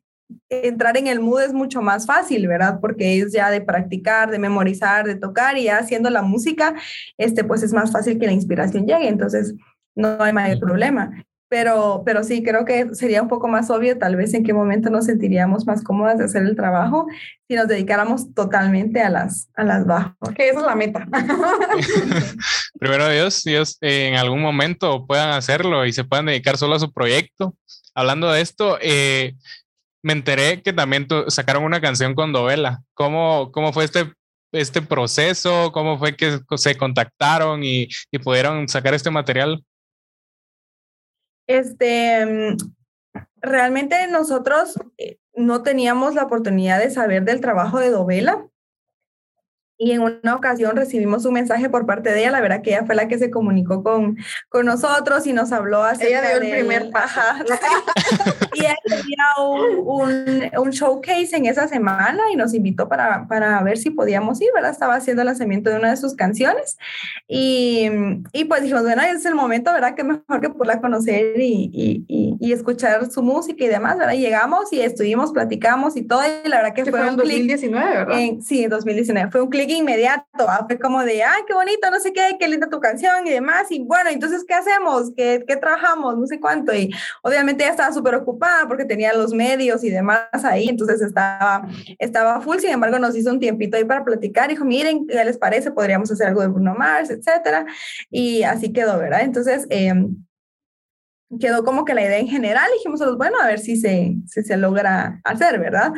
entrar en el mood es mucho más fácil, ¿verdad? Porque es ya de practicar, de memorizar, de tocar y ya haciendo la música, este, pues es más fácil que la inspiración llegue. Entonces, no hay mayor problema. Pero, pero sí, creo que sería un poco más obvio tal vez en qué momento nos sentiríamos más cómodas de hacer el trabajo si nos dedicáramos totalmente a las, a las bajos. Que esa es la meta. Primero Dios, Dios en algún momento puedan hacerlo y se puedan dedicar solo a su proyecto. Hablando de esto, eh, me enteré que también sacaron una canción con Dovela. ¿Cómo, cómo fue este, este proceso? ¿Cómo fue que se contactaron y, y pudieron sacar este material? Este, realmente nosotros eh, no teníamos la oportunidad de saber del trabajo de Dovela. Y en una ocasión recibimos un mensaje por parte de ella, la verdad que ella fue la que se comunicó con, con nosotros y nos habló acerca ella dio el primer paso. y ella tenía un, un, un, showcase en esa semana y nos invitó para, para ver si podíamos ir, ¿verdad? Estaba haciendo el lanzamiento de una de sus canciones y, y pues dijimos, bueno, es el momento, ¿verdad? Que mejor que poderla conocer y, y, y, escuchar su música y demás, ¿verdad? Y llegamos y estuvimos, platicamos y todo, y la verdad que, que fue, fue un en 2019, ¿verdad? En, sí, en 2019. Fue un clic inmediato, ¿ah? fue como de, ay, qué bonito, no sé qué, qué linda tu canción y demás, y bueno, entonces, ¿qué hacemos? ¿Qué, qué trabajamos? No sé cuánto, y obviamente ella estaba súper ocupada porque tenía los medios y demás ahí, entonces estaba, estaba full, sin embargo, nos hizo un tiempito ahí para platicar, dijo, miren, ¿qué les parece? Podríamos hacer algo de Bruno Mars, etcétera, y así quedó, ¿verdad? Entonces, eh, quedó como que la idea en general, dijimos, bueno, a ver si se, se logra hacer, ¿verdad?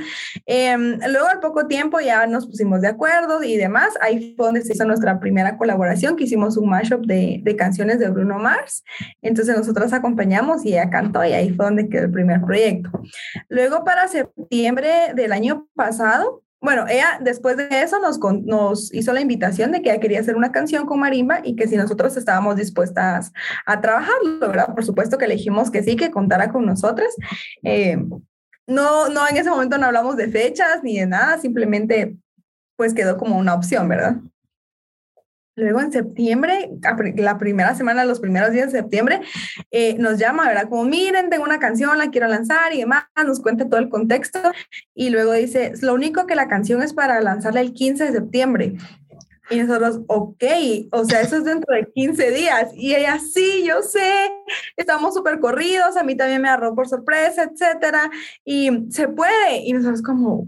Eh, luego al poco tiempo ya nos pusimos de acuerdo y demás, ahí fue donde se hizo nuestra primera colaboración, que hicimos un mashup de, de canciones de Bruno Mars, entonces nosotros acompañamos y ella cantó y ahí fue donde quedó el primer proyecto. Luego para septiembre del año pasado, bueno, ella después de eso nos, nos hizo la invitación de que ella quería hacer una canción con marimba y que si nosotros estábamos dispuestas a trabajarlo, ¿verdad? Por supuesto que elegimos que sí, que contara con nosotras. Eh, no, no, en ese momento no hablamos de fechas ni de nada, simplemente pues quedó como una opción, ¿verdad? Luego en septiembre, la primera semana, los primeros días de septiembre, eh, nos llama, ¿verdad? Como, miren, tengo una canción, la quiero lanzar y demás, nos cuenta todo el contexto. Y luego dice, lo único que la canción es para lanzarla el 15 de septiembre. Y nosotros, ok, o sea, eso es dentro de 15 días. Y ella, sí, yo sé, estamos súper corridos, a mí también me agarró por sorpresa, etcétera. Y se puede. Y nosotros como,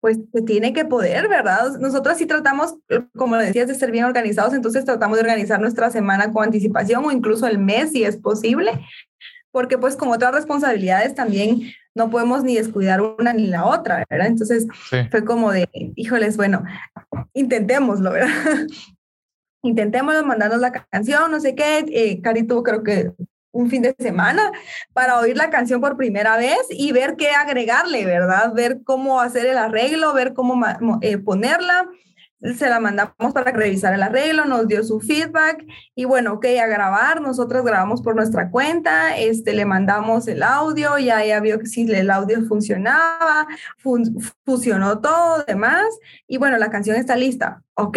pues se tiene que poder, ¿verdad? Nosotros sí tratamos, como decías, de ser bien organizados, entonces tratamos de organizar nuestra semana con anticipación o incluso el mes si es posible, porque pues con otras responsabilidades también no podemos ni descuidar una ni la otra, ¿verdad? Entonces sí. fue como de, híjoles, bueno, intentémoslo, ¿verdad? Intentémoslo, mandarnos la canción, no sé qué. Eh, Cari tuvo creo que un fin de semana para oír la canción por primera vez y ver qué agregarle, ¿verdad? Ver cómo hacer el arreglo, ver cómo eh, ponerla. Se la mandamos para revisar el arreglo, nos dio su feedback y bueno, ok, a grabar, nosotros grabamos por nuestra cuenta, este, le mandamos el audio, ya ella vio que sí, el audio funcionaba, fun fusionó todo, demás, y bueno, la canción está lista. Ok,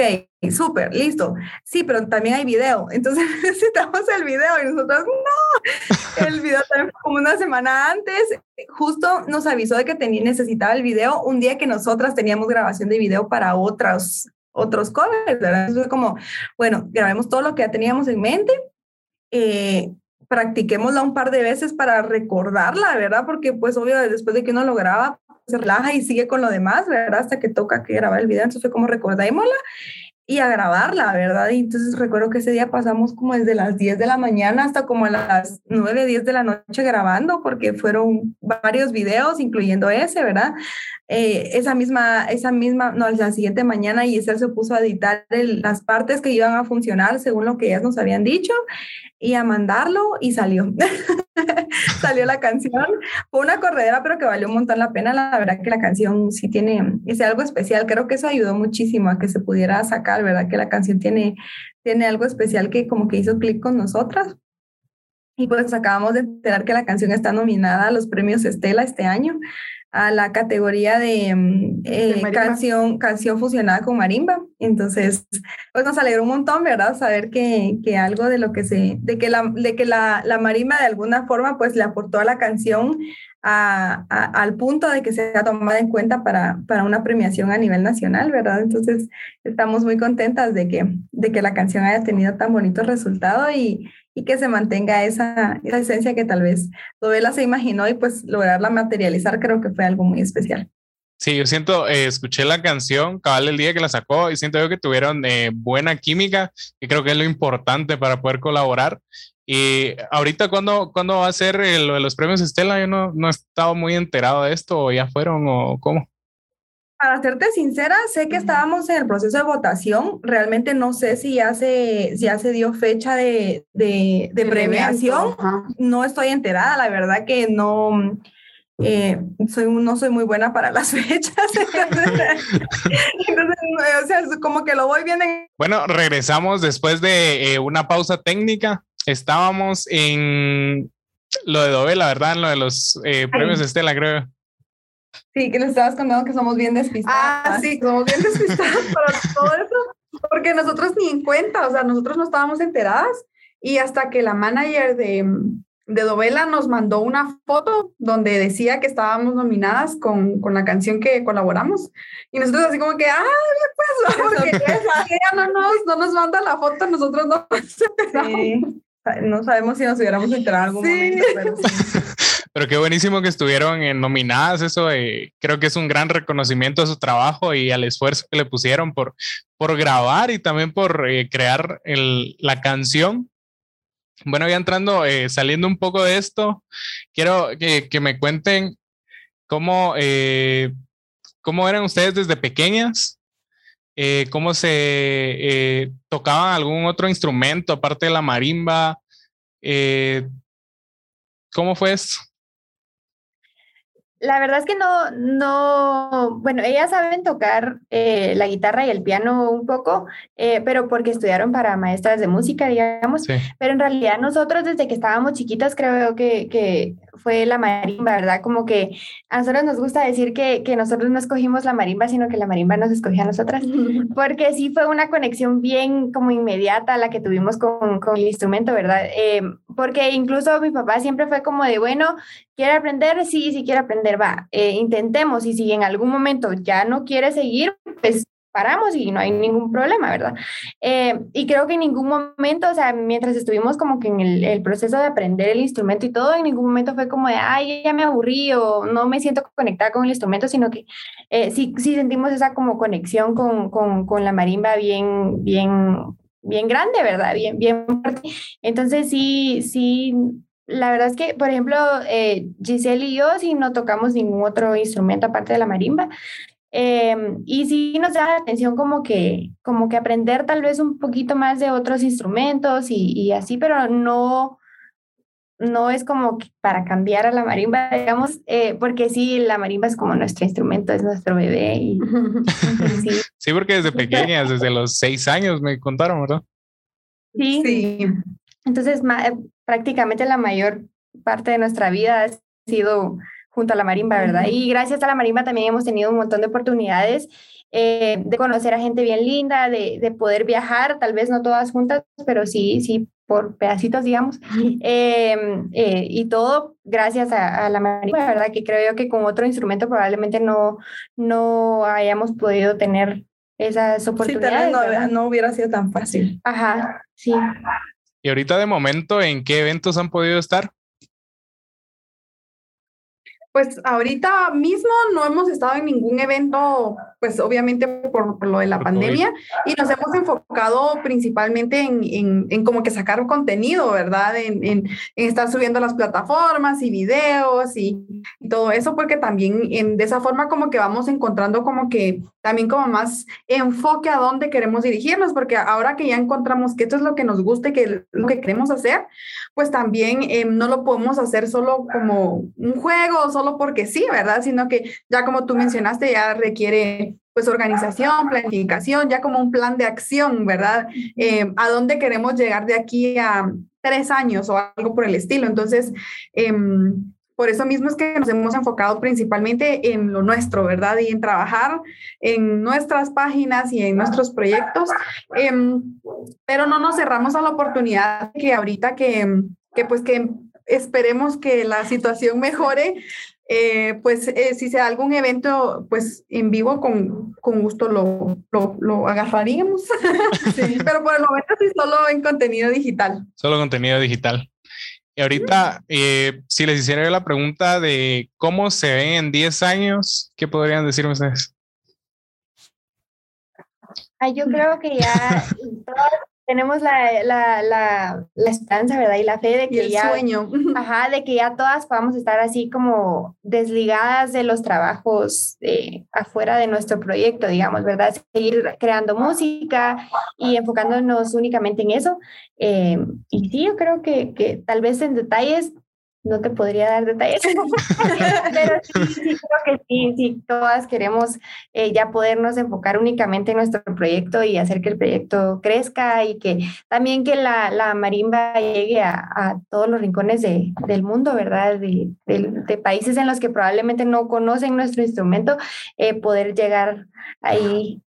súper, listo. Sí, pero también hay video. Entonces necesitamos el video y nosotros no. El video también fue como una semana antes. Justo nos avisó de que tenía, necesitaba el video un día que nosotras teníamos grabación de video para otros, otros covers. ¿verdad? Entonces como, bueno, grabemos todo lo que ya teníamos en mente. Eh, practiquémosla un par de veces para recordarla, ¿verdad? Porque pues obvio después de que uno lo graba, se relaja y sigue con lo demás, ¿verdad? Hasta que toca que grabar el video. Entonces fue como recordémosla y a grabarla, ¿verdad? Y entonces recuerdo que ese día pasamos como desde las 10 de la mañana hasta como a las 9, 10 de la noche grabando, porque fueron varios videos, incluyendo ese, ¿verdad? Eh, esa misma, esa misma, no, la siguiente mañana Giselle se puso a editar las partes que iban a funcionar según lo que ellas nos habían dicho y a mandarlo y salió. salió la canción. Fue una corredera, pero que valió un montón la pena. La verdad que la canción sí tiene, es algo especial. Creo que eso ayudó muchísimo a que se pudiera sacar, ¿verdad? Que la canción tiene, tiene algo especial que como que hizo clic con nosotras. Y pues acabamos de enterar que la canción está nominada a los premios Estela este año a la categoría de, mm, eh, canción, canción fusionada con marimba. Entonces, pues nos alegró un montón, ¿verdad? Saber que, que algo de lo que se, de que, la, de que la, la, marimba de alguna forma pues le aportó a la canción a, al punto de que sea tomada en cuenta para, para una premiación a nivel nacional, ¿verdad? Entonces, estamos muy contentas de que, de que la canción haya tenido tan bonito resultado y, y que se mantenga esa, esa esencia que tal vez Dovela se imaginó y pues lograrla materializar creo que fue algo muy especial. Sí, yo siento, eh, escuché la canción cabal el día que la sacó y siento yo que tuvieron eh, buena química y creo que es lo importante para poder colaborar. Y ahorita, ¿cuándo, ¿cuándo va a ser lo de los premios Estela? Yo no, no he estado muy enterado de esto, o ya fueron o cómo. Para serte sincera, sé que estábamos en el proceso de votación. Realmente no sé si ya se, si ya se dio fecha de, de, de premiación. No estoy enterada, la verdad que no. Eh, soy, no soy muy buena para las fechas. Entonces, o sea, como que lo voy viendo. Bueno, regresamos después de eh, una pausa técnica. Estábamos en lo de Dove, la verdad, en lo de los eh, premios Estela, creo. Sí, que les estabas contando que somos bien despistadas. Ah, sí, somos bien despistadas para todo eso, porque nosotros ni en cuenta, o sea, nosotros no estábamos enteradas y hasta que la manager de, de Dovela nos mandó una foto donde decía que estábamos nominadas con, con la canción que colaboramos. Y nosotros así como que, ah, pues, porque ella no nos, no nos manda la foto, nosotros no sí. No sabemos si nos hubiéramos enterado en algún momento, pero sí. Pero qué buenísimo que estuvieron nominadas, eso eh, creo que es un gran reconocimiento a su trabajo y al esfuerzo que le pusieron por, por grabar y también por eh, crear la canción. Bueno, ya entrando, eh, saliendo un poco de esto, quiero que, me cuenten cómo, cómo eran ustedes desde pequeñas, cómo se tocaban algún otro instrumento aparte de la marimba. ¿Cómo fue eso? La verdad es que no, no, bueno, ellas saben tocar eh, la guitarra y el piano un poco, eh, pero porque estudiaron para maestras de música, digamos, pero en realidad nosotros desde que estábamos chiquitas creo que, que fue la marimba, ¿verdad? Como que a nosotros nos gusta decir que, que nosotros no escogimos la marimba, sino que la marimba nos escogió a nosotras, porque sí fue una conexión bien como inmediata la que tuvimos con, con el instrumento, ¿verdad? Eh, porque incluso mi papá siempre fue como de, bueno, ¿quiere aprender? Sí, sí quiere aprender, va, eh, intentemos y si en algún momento ya no quiere seguir, pues paramos y no hay ningún problema, ¿verdad? Eh, y creo que en ningún momento, o sea, mientras estuvimos como que en el, proceso de aprender el instrumento y todo, en ningún momento fue como de, ay, ya me aburrí o no me siento conectada con el instrumento, sino que eh, sí, sí sentimos esa como conexión con, con, con la marimba bien, bien, bien grande, ¿verdad? Bien, bien fuerte. Entonces sí, sí, la verdad es que, por ejemplo, eh, Giselle y yo sí no tocamos ningún otro instrumento aparte de la marimba. Em, y sí nos da la atención como que, como que aprender tal vez un poquito más de otros instrumentos y, y así, pero no, no es como para cambiar a la marimba, digamos, eh, porque sí, la marimba es como nuestro instrumento, es nuestro bebé. Y, sí. sí. porque desde pequeñas, desde los seis años me contaron, ¿verdad? Sí. sí. Entonces, prácticamente la mayor parte de nuestra vida ha sido junto a la marimba, ¿verdad? Y gracias a la marimba también hemos tenido un montón de oportunidades eh, de conocer a gente bien linda, de, de, poder viajar, tal vez no todas juntas, pero sí, sí, por pedacitos, digamos. Em, eh, y todo gracias a, la marimba, ¿verdad? Que creo yo que con otro instrumento probablemente no, no hayamos podido tener esas oportunidades. Sí, no, no hubiera sido tan fácil. Ajá, sí. Y ahorita de momento, ¿en qué eventos han podido estar? Pues ahorita mismo no hemos estado en ningún evento pues obviamente por, lo de la pandemia, y nos hemos enfocado principalmente en, en, en como que sacar contenido, ¿verdad? En, en, estar subiendo las plataformas y videos y, y todo eso, porque también de esa forma como que vamos encontrando como que también como más enfoque a dónde queremos dirigirnos, porque ahora que ya encontramos que esto es lo que nos gusta y que lo que queremos hacer, pues también eh, no lo podemos hacer solo como un juego, solo porque sí, ¿verdad? Sino que ya como tú mencionaste, ya requiere pues organización, planificación, ya como un plan de acción, ¿verdad? Eh, ¿A dónde queremos llegar de aquí a tres años o algo por el estilo? Entonces, em, por eso mismo es que nos hemos enfocado principalmente en lo nuestro, ¿verdad? Y en trabajar en nuestras páginas y en nuestros proyectos, em, pero no nos cerramos a la oportunidad que ahorita que, que pues que esperemos que la situación mejore, eh, pues eh, si se da algún evento pues en vivo, con, con gusto lo, lo, lo agarraríamos. sí, pero por el momento sí solo en contenido digital. Solo contenido digital. Y ahorita, eh, si les hiciera la pregunta de cómo se ven en 10 años, ¿qué podrían decirme ustedes? yo creo que ya tenemos la, la, la, la, esperanza, ¿verdad? Y la fe de que ya... Sueño. Ajá, de que ya todas podamos estar así como desligadas de los trabajos eh, afuera de nuestro proyecto, digamos, ¿verdad? Seguir creando música y enfocándonos únicamente en eso. Eh, y sí, yo creo que, que tal vez en detalles no te podría dar detalles, pero sí, sí, creo que sí, sí, todas queremos eh, ya podernos enfocar únicamente en nuestro proyecto y hacer que el proyecto crezca y que también que la, la marimba llegue a, a, todos los rincones de, del mundo, ¿verdad? De, de, de, países en los que probablemente no conocen nuestro instrumento, eh, poder llegar ahí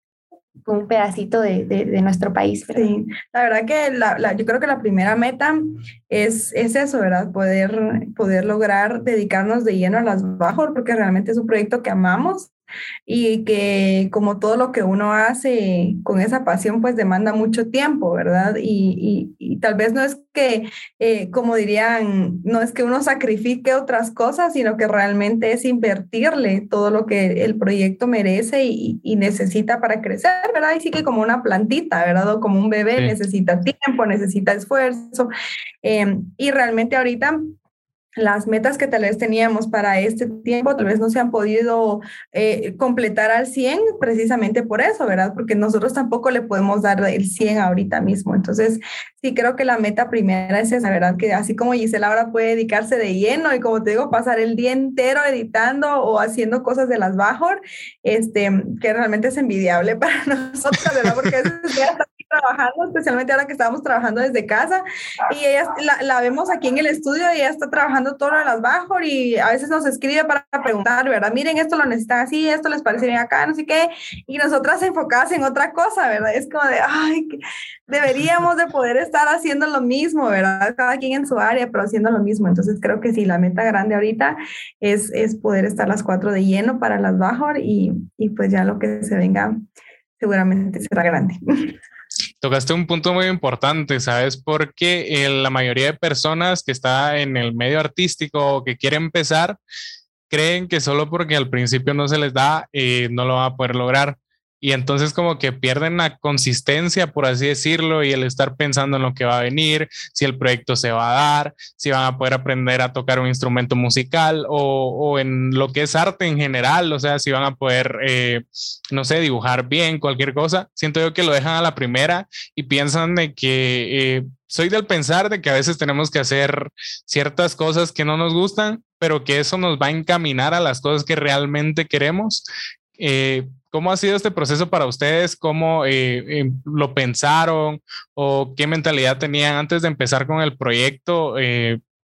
un pedacito de, de, nuestro país. Sí, la verdad que la, la, yo creo que la primera meta es, es eso, ¿verdad? Poder, poder lograr dedicarnos de lleno a las bajos, porque realmente es un proyecto que amamos y que como todo lo que uno hace con esa pasión, pues demanda mucho tiempo, ¿verdad? Y, y, y tal vez no es que, eh, como dirían, no es que uno sacrifique otras cosas, sino que realmente es invertirle todo lo que el proyecto merece y, y necesita para crecer, ¿verdad? Y sí que como una plantita, ¿verdad? O como un bebé sí. necesita tiempo, necesita esfuerzo. Eh, y realmente ahorita las metas que tal vez teníamos para este tiempo tal vez no se han podido eh, completar al 100 precisamente por eso, ¿verdad? Porque nosotros tampoco le podemos dar el 100 ahorita mismo. Entonces, sí creo que la meta primera es esa, ¿verdad? Que así como Gisela ahora puede dedicarse de lleno y como te digo, pasar el día entero editando o haciendo cosas de las Bajor, este, que realmente es envidiable para nosotros, ¿verdad? Porque es trabajando, especialmente ahora que estamos trabajando desde casa y ella la, la, vemos aquí en el estudio y ella está trabajando todo lo las Bajor y a veces nos escribe para preguntar, ¿verdad? Miren, esto lo necesitan así, esto les parece bien acá, no sé qué, y nosotras enfocadas en otra cosa, ¿verdad? Es como de, ay, deberíamos de poder estar haciendo lo mismo, ¿verdad? Cada quien en su área, pero haciendo lo mismo. Entonces creo que sí, la meta grande ahorita es, es poder estar las cuatro de lleno para las Bajor y, y pues ya lo que se venga seguramente será grande. Tocaste un punto muy importante, ¿sabes? Porque eh, la mayoría de personas que está en el medio artístico o que quieren empezar, creen que solo porque al principio no se les da, eh, no lo van a poder lograr y entonces como que pierden la consistencia, por así decirlo, y el estar pensando en lo que va a venir, si el proyecto se va a dar, si van a poder aprender a tocar un instrumento musical o, o en lo que es arte en general, o sea, si van a poder, eh, no sé, dibujar bien, cualquier cosa. Siento yo que lo dejan a la primera y piensan de que... Eh, soy del pensar de que a veces tenemos que hacer ciertas cosas que no nos gustan, pero que eso nos va a encaminar a las cosas que realmente queremos. Eh, ¿Cómo ha sido este proceso para ustedes? ¿Cómo eh, eh, lo pensaron o qué mentalidad tenían antes de empezar con el proyecto?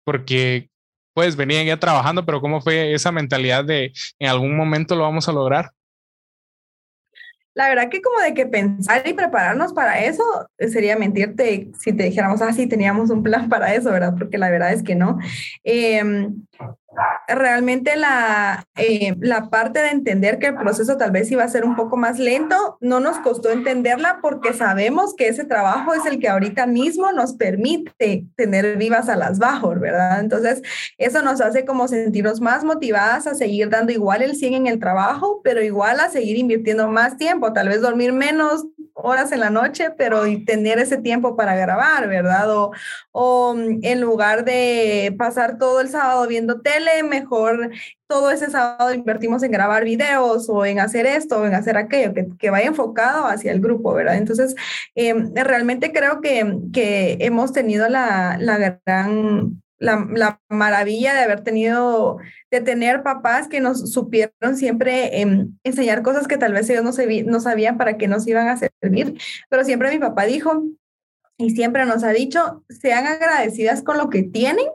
Porque pues venían ya trabajando, pero ¿cómo fue esa mentalidad de en algún momento lo vamos a lograr? La verdad que como de que pensar y prepararnos para eso sería mentirte si te dijéramos, ah, sí, teníamos un plan para eso, ¿verdad? Porque la verdad es que no. Realmente la, eh, la parte de entender que el proceso tal vez iba a ser un poco más lento, no nos costó entenderla porque sabemos que ese trabajo es el que ahorita mismo nos permite tener vivas a las bajos, ¿verdad? Entonces, eso nos hace como sentirnos más motivadas a seguir dando igual el 100 en el trabajo, pero igual a seguir invirtiendo más tiempo, tal vez dormir menos horas en la noche, pero tener ese tiempo para grabar, ¿verdad? O, mm, en lugar de pasar todo el sábado viendo tele, mejor todo ese sábado invertimos en grabar videos o en hacer esto o en hacer aquello, que, que vaya enfocado hacia el grupo, ¿verdad? Entonces, em, realmente creo que, que hemos tenido la, la gran la, la, maravilla de haber tenido, de tener papás que nos supieron siempre eh, enseñar cosas que tal vez ellos no, se, no sabían para qué nos iban a servir. Pero siempre mi papá dijo, y siempre nos ha dicho, sean agradecidas con lo que tienen,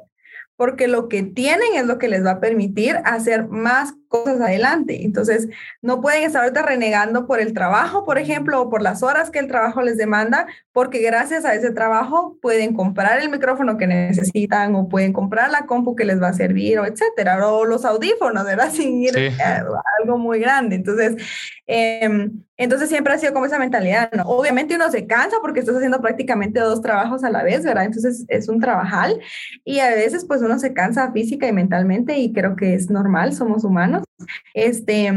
porque lo que tienen es lo que les va a permitir hacer más cosas adelante. Entonces, no pueden estar ahorita renegando por el trabajo, por ejemplo, o por las horas que el trabajo les demanda, porque gracias a ese trabajo pueden comprar el micrófono que necesitan o pueden comprar la compu que les va a servir o etcétera, o los audífonos, ¿verdad? Sin ir a algo muy grande. Entonces, eh, entonces siempre ha sido como esa mentalidad, ¿no? Obviamente uno se cansa porque estás haciendo prácticamente dos trabajos a la vez, ¿verdad? Entonces es un trabajal y a veces pues uno se cansa física y mentalmente y creo que es normal, somos humanos. Este,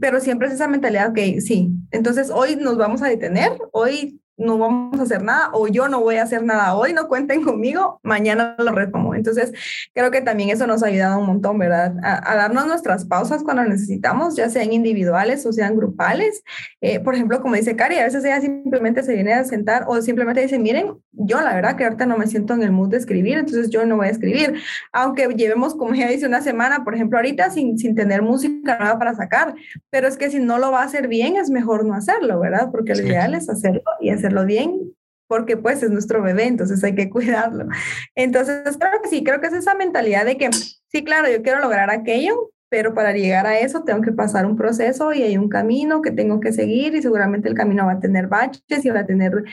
pero siempre es esa mentalidad, que sí, entonces hoy nos vamos a detener, hoy no vamos a hacer nada o yo no voy a hacer nada hoy, no cuenten conmigo, mañana lo retomo. Entonces, creo que también eso nos ha ayudado un montón, ¿verdad? A, darnos nuestras pausas cuando necesitamos, ya sean individuales o sean grupales. Eh, por ejemplo, como dice Cari, a veces ella simplemente se viene a sentar o simplemente dice, miren, yo la verdad que ahorita no me siento en el mood de escribir, entonces yo no voy a escribir. Aunque llevemos, como ella dice, una semana, por ejemplo, ahorita sin, sin tener música nueva para sacar, pero es que si no lo va a hacer bien, es mejor no hacerlo, ¿verdad? Porque lo ideal es hacerlo y hacerlo hacerlo bien, porque pues es nuestro bebé, entonces hay que cuidarlo. Entonces, creo que sí, creo que es esa mentalidad de que, sí, claro, yo quiero lograr aquello, pero para llegar a eso tengo que pasar un proceso y hay un camino que tengo que seguir y seguramente el camino va a tener baches y va a tener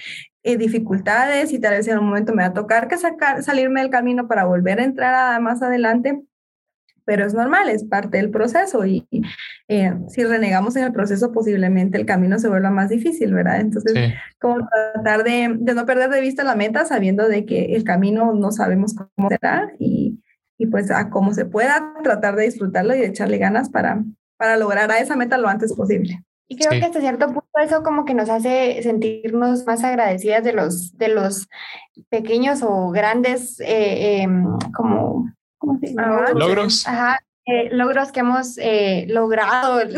eh, dificultades y tal vez en un momento me va a tocar que sacar, salirme del camino para volver a entrar a, más adelante, pero es normal, es parte del proceso y eh, si renegamos en el proceso posiblemente el camino se vuelva más difícil, ¿verdad? Entonces, como tratar de, de, no perder de vista la meta sabiendo de que el camino no sabemos cómo será y, y pues a cómo se pueda tratar de disfrutarlo y de echarle ganas para, para lograr a esa meta lo antes posible. Y creo que hasta cierto punto eso como que nos hace sentirnos más agradecidas de los, de los pequeños o grandes eh, em, como ¿cómo se llama? Logros. Ajá, eh, logros que hemos eh, logrado.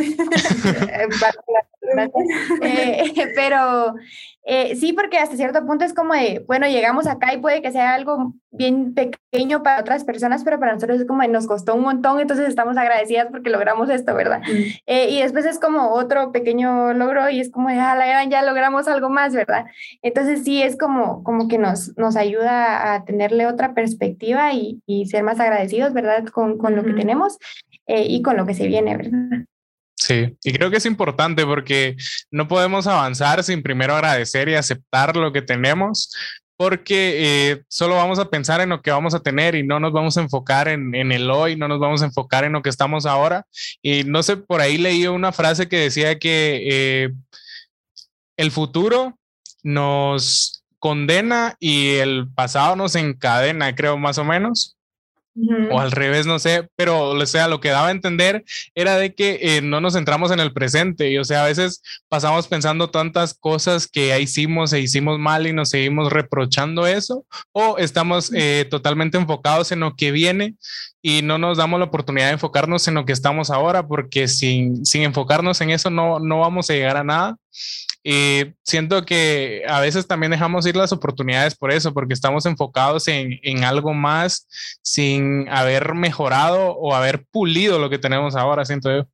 Eh, pero eh, sí, porque hasta cierto punto es como de, bueno, llegamos acá y puede que sea algo bien pequeño para otras personas, pero para nosotros es como de, nos costó un montón, entonces estamos agradecidas porque logramos esto, ¿verdad? Eh, y después es como otro pequeño logro y es como de, ah, la gran, ya logramos algo más, ¿verdad? Entonces sí, es como, como que nos, nos ayuda a tenerle otra perspectiva y, y ser más agradecidos, ¿verdad? Con, con lo que tenemos y con lo que se viene, ¿verdad? Sí, y creo que es importante porque no podemos avanzar sin primero agradecer y aceptar lo que tenemos, porque eh, solo vamos a pensar en lo que vamos a tener y no nos vamos a enfocar en, el hoy, no nos vamos a enfocar en lo que estamos ahora. Y no sé, por ahí leí una frase que decía que eh, el futuro nos condena y el pasado nos encadena, creo más o menos o al revés, no sé, pero o sea, lo que daba a entender era de que eh, no nos centramos en el presente y o sea, a veces pasamos pensando tantas cosas que ya hicimos e hicimos mal y nos seguimos reprochando eso o estamos eh, totalmente enfocados en lo que viene y no nos damos la oportunidad de enfocarnos en lo que estamos ahora porque sin, sin enfocarnos en eso no, no vamos a llegar a nada. Y siento que a veces también dejamos ir las oportunidades por eso, porque estamos enfocados en, en algo más sin haber mejorado o haber pulido lo que tenemos ahora, siento yo.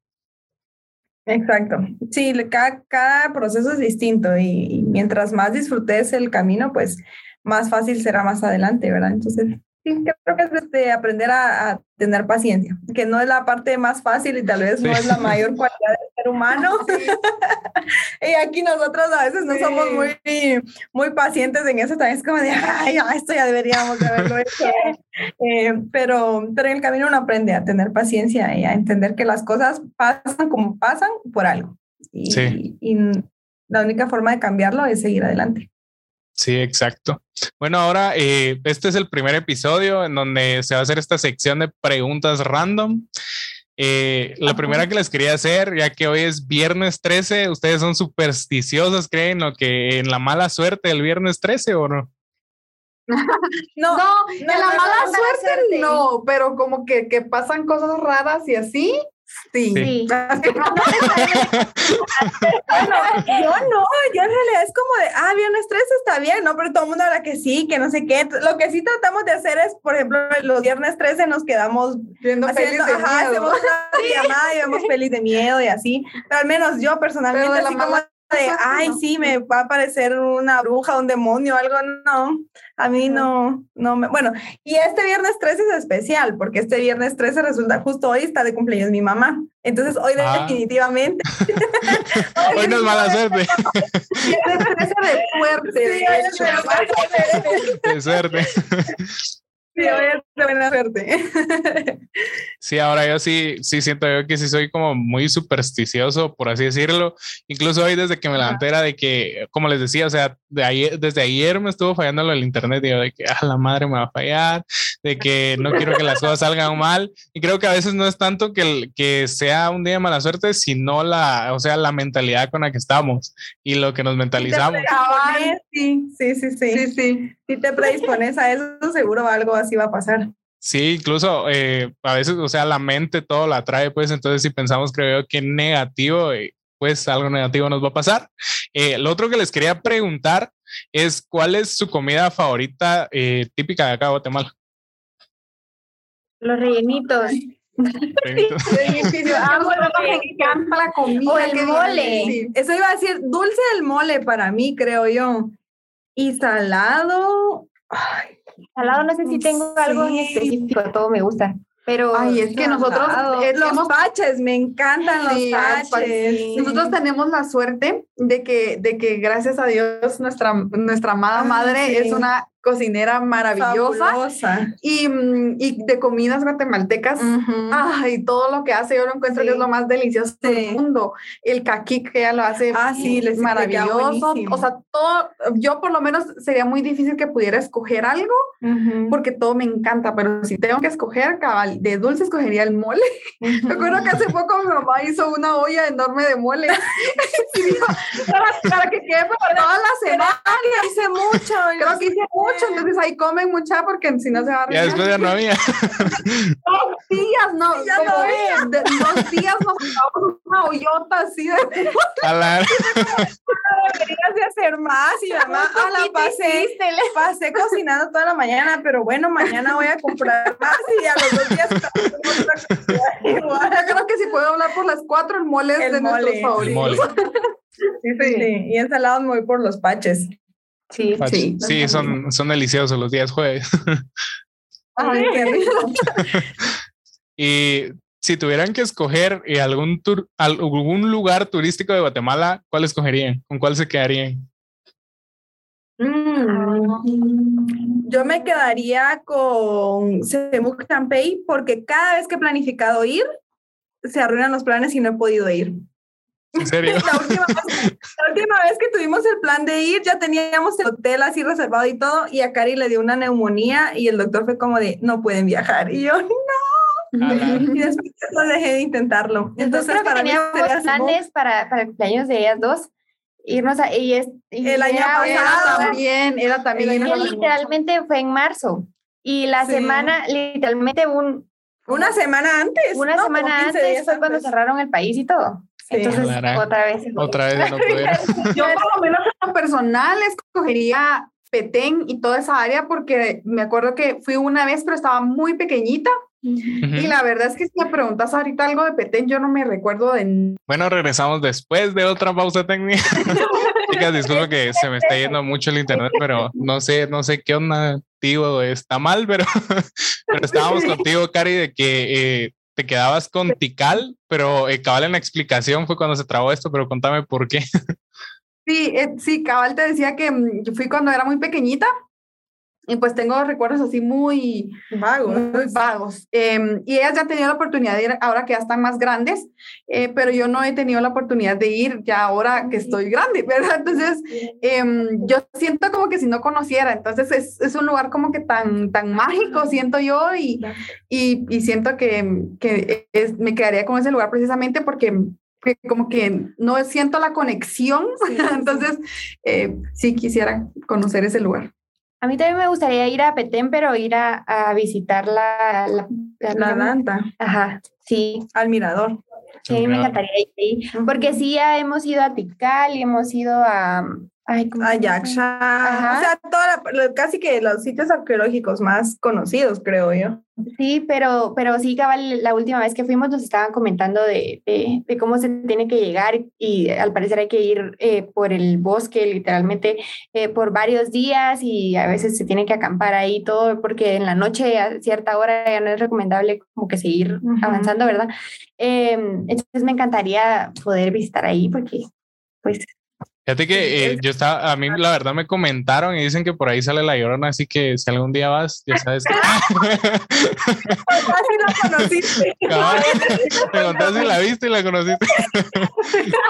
Exacto. Sí, cada, cada proceso es distinto y, y, mientras más disfrutes el camino, pues más fácil será más adelante, ¿verdad? Entonces, sí, creo que es este, aprender a, tener paciencia, que no es la parte más fácil y tal vez no es la mayor cualidad del ser humano. y aquí nosotros a veces no somos muy, muy pacientes en eso, también es como de, ay, esto ya deberíamos de haberlo hecho. Eh, pero, pero en el camino uno aprende a tener paciencia y a entender que las cosas pasan como pasan por algo. Y, y la única forma de cambiarlo es seguir adelante. Sí, exacto. Bueno, ahora eh, este es el primer episodio en donde se va a hacer esta sección de preguntas random. Eh, la primera que les quería hacer, ya que hoy es viernes 13, ¿ustedes son supersticiosos? ¿Creen lo que en la mala suerte del viernes 13 o no? no, no, en la mala suerte, no, pero como que, que pasan cosas raras y así, Sí. sí. yo no, yo en realidad es como de, ah, viernes 13 está bien, ¿no? Pero todo el mundo habla que sí, que no sé qué. Lo que sí tratamos de hacer es, por ejemplo, los viernes 13 nos quedamos viendo haciendo, de ajá, hacemos una llamada y vemos pelis de miedo y así. Pero al menos yo personalmente, así como de, ay, sí, me va a parecer una bruja, un demonio, algo, no, a mí no, no me, bueno, y este viernes 13 es especial, porque este viernes 13 resulta, justo hoy está de cumpleaños mi mamá, entonces hoy ah. definitivamente. hoy, no es mala suerte. Viernes 13 de suerte. Sí, de, de suerte. Buena suerte. Sí, ahora yo sí, sí siento yo que sí soy como muy supersticioso, por así decirlo. Incluso hoy desde que me levanté era de que, como les decía, o sea, de ayer, desde ayer me estuvo fallando lo del internet, digo, de que a ah, la madre me va a fallar, de que no quiero que las cosas salgan mal. Y creo que a veces no es tanto que, que sea un día de mala suerte, sino la, o sea, la mentalidad con la que estamos y lo que nos mentalizamos. Sí, sí, sí, sí. sí, sí. Si te predispones a eso, seguro algo así va a pasar. Sí, incluso eh, a veces, o sea, la mente todo la trae, pues entonces si pensamos, creo que negativo, eh, pues algo negativo nos va a pasar. Eh, lo otro que les quería preguntar es, ¿cuál es su comida favorita típica de acá de Guatemala? Los rellenitos. la comida. O el mole. Eso iba a decir, dulce el mole para mí, creo yo. Y salado. Ay, Salado no sé si tengo algo en específico, todo me gusta. Pero Ay, es que nosotros los paches, me encantan los paches. Nosotros tenemos la suerte de que, de que gracias a Dios nuestra, nuestra amada madre es una cocinera maravillosa y, y, de comidas guatemaltecas. Ay, todo lo que hace yo lo encuentro que es lo más delicioso del mundo. El caqui que ella lo hace ah, sí, es maravilloso. O sea, todo, yo por lo menos sería muy difícil que pudiera escoger algo porque todo me encanta, pero si tengo que escoger, cabal, de dulce escogería el mole. Me acuerdo que hace poco mi mamá hizo una olla enorme de mole para, que quede para toda la semana. Hice mucho. Creo que hice mucho entonces ahí comen mucha porque si no se va a Ya después ya no había. Dos días, no, ya no había. dos días nos tomamos una hoyota así de... Jalar. Deberías de hacer más y además a la pasé, pasé cocinando toda la mañana, pero bueno, mañana voy a comprar más y a los dos días igual. Yo creo que si puedo hablar por las cuatro, el mole es de mole. nuestros favoritos. Sí, sí, sí. Y ensalado me voy por los paches. Sí, sí. Sí, son, son deliciosos los días jueves. Ay, qué rico. y si tuvieran que escoger eh, algún, tour, algún lugar turístico de Guatemala, ¿cuál escogerían? ¿Con cuál se quedarían? Mm, yo me quedaría con Semuc Champey porque cada vez que he planificado ir, se arruinan los planes y no he podido ir. ¿En serio? la, última vez, que tuvimos el plan de ir, ya teníamos el hotel así reservado y todo, y a Cari le dio una neumonía y el doctor fue como de, no pueden viajar. Y yo, no. Y después no dejé de intentarlo. Entonces, creo para que teníamos planes para, para el cumpleaños de ellas dos irnos a y, es, el año pasado. también era también literalmente fue en marzo y la semana literalmente un una semana antes una semana antes fue cuando cerraron el país y todo entonces, otra vez. Otra vez no. Yo por lo menos en personal escogería Petén y toda esa área porque me acuerdo que fui una vez, pero estaba muy pequeñita Y la verdad es que si me preguntas ahorita algo de Petén, yo no me recuerdo de... Bueno, regresamos después de otra pausa técnica. Chicas, disculpa que se me está yendo mucho el internet, pero no sé, no sé qué onda, tío, está mal, pero, pero estábamos contigo, Cari, de que eh, te quedabas con Tical, pero eh, cabal en la explicación fue cuando se trabó esto, pero contame por qué. Sí, eh, sí, cabal te decía que mm, fui cuando era muy pequeñita y pues tengo recuerdos así muy vagos. Muy vagos. Em, y ellas ya han tenido la oportunidad de ir ahora que ya están más grandes, eh, pero yo no he tenido la oportunidad de ir ya ahora que estoy grande, ¿verdad? Entonces, em, yo siento como que si no conociera, entonces es, es, un lugar como que tan, tan mágico, siento yo, y, y, y siento que, que es, me quedaría con ese lugar precisamente porque que como que no siento la conexión, entonces eh, sí quisiera conocer ese lugar. A mí también me gustaría ir a Petén, pero ir a, a visitar la... La, la, la Ajá, sí. Al mirador. Sí, me encantaría ir ahí. Porque sí, ya hemos ido a Tikal y hemos ido a, Ay, a Yaksha, o sea, toda casi que los sitios arqueológicos más conocidos, creo yo. Sí, pero, pero sí, cabal, la última vez que fuimos nos estaban comentando de, de, cómo se tiene que llegar y al parecer hay que ir eh, por el bosque, literalmente, eh, por varios días y a veces se tiene que acampar ahí todo porque en la noche a cierta hora ya no es recomendable como que seguir avanzando, ¿verdad? Em, entonces me encantaría poder visitar ahí porque pues Fíjate que eh, yo estaba, a mí la verdad me comentaron y dicen que por ahí sale la llorona, así que si algún día vas, ya sabes que. la conociste. Te contaste si la viste y la conociste.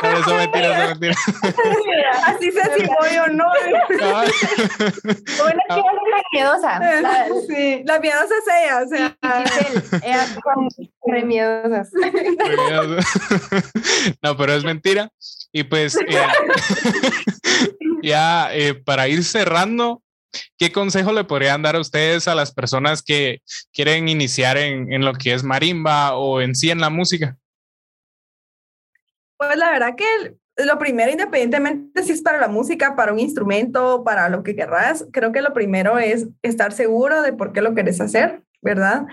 no, eso mentira, eso mentira. Así sé si voy o no. bueno, que es la miedosa. La, sí, la miedosa es ella, o sea. ella con re miedosas. no, pero es mentira. Y pues eh, ya eh, para ir cerrando, ¿qué consejo le podrían dar a ustedes a las personas que quieren iniciar en, en, lo que es marimba o en sí en la música? Pues la verdad que lo primero, independientemente si es para la música, para un instrumento, para lo que querrás, creo que lo primero es estar seguro de por qué lo querés hacer, ¿verdad?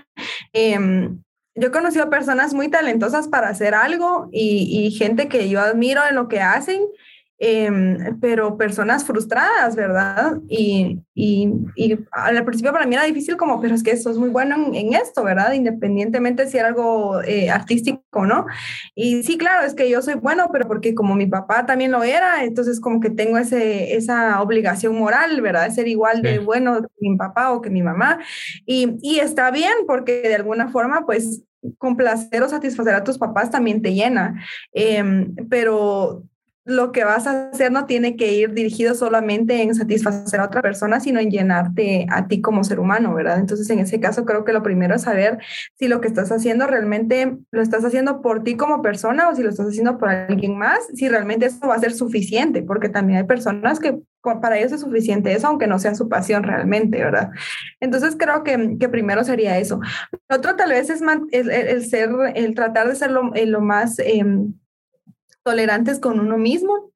Eh, yo he conocido personas muy talentosas para hacer algo y, y gente que yo admiro en lo que hacen Em, pero personas frustradas, ¿verdad? Y, y, y, al principio para mí era difícil como, pero es que eso es muy bueno en, esto, ¿verdad? Independientemente si era algo eh, artístico no. Y sí, claro, es que yo soy bueno, pero porque como mi papá también lo era, entonces como que tengo ese, esa obligación moral, ¿verdad? De ser igual de bueno que mi papá o que mi mamá. Y, y está bien porque de alguna forma, pues complacer o satisfacer a tus papás también te llena. Eh, pero lo que vas a hacer no tiene que ir dirigido solamente en satisfacer a otra persona, sino en llenarte a ti como ser humano, ¿verdad? Entonces, en ese caso, creo que lo primero es saber si lo que estás haciendo realmente lo estás haciendo por ti como persona o si lo estás haciendo por alguien más, si realmente eso va a ser suficiente, porque también hay personas que para ellos es suficiente eso, aunque no sea su pasión realmente, ¿verdad? Entonces, creo que, que primero sería eso. otro tal vez es el, ser, el tratar de ser lo, eh, lo más... Em, tolerantes con uno mismo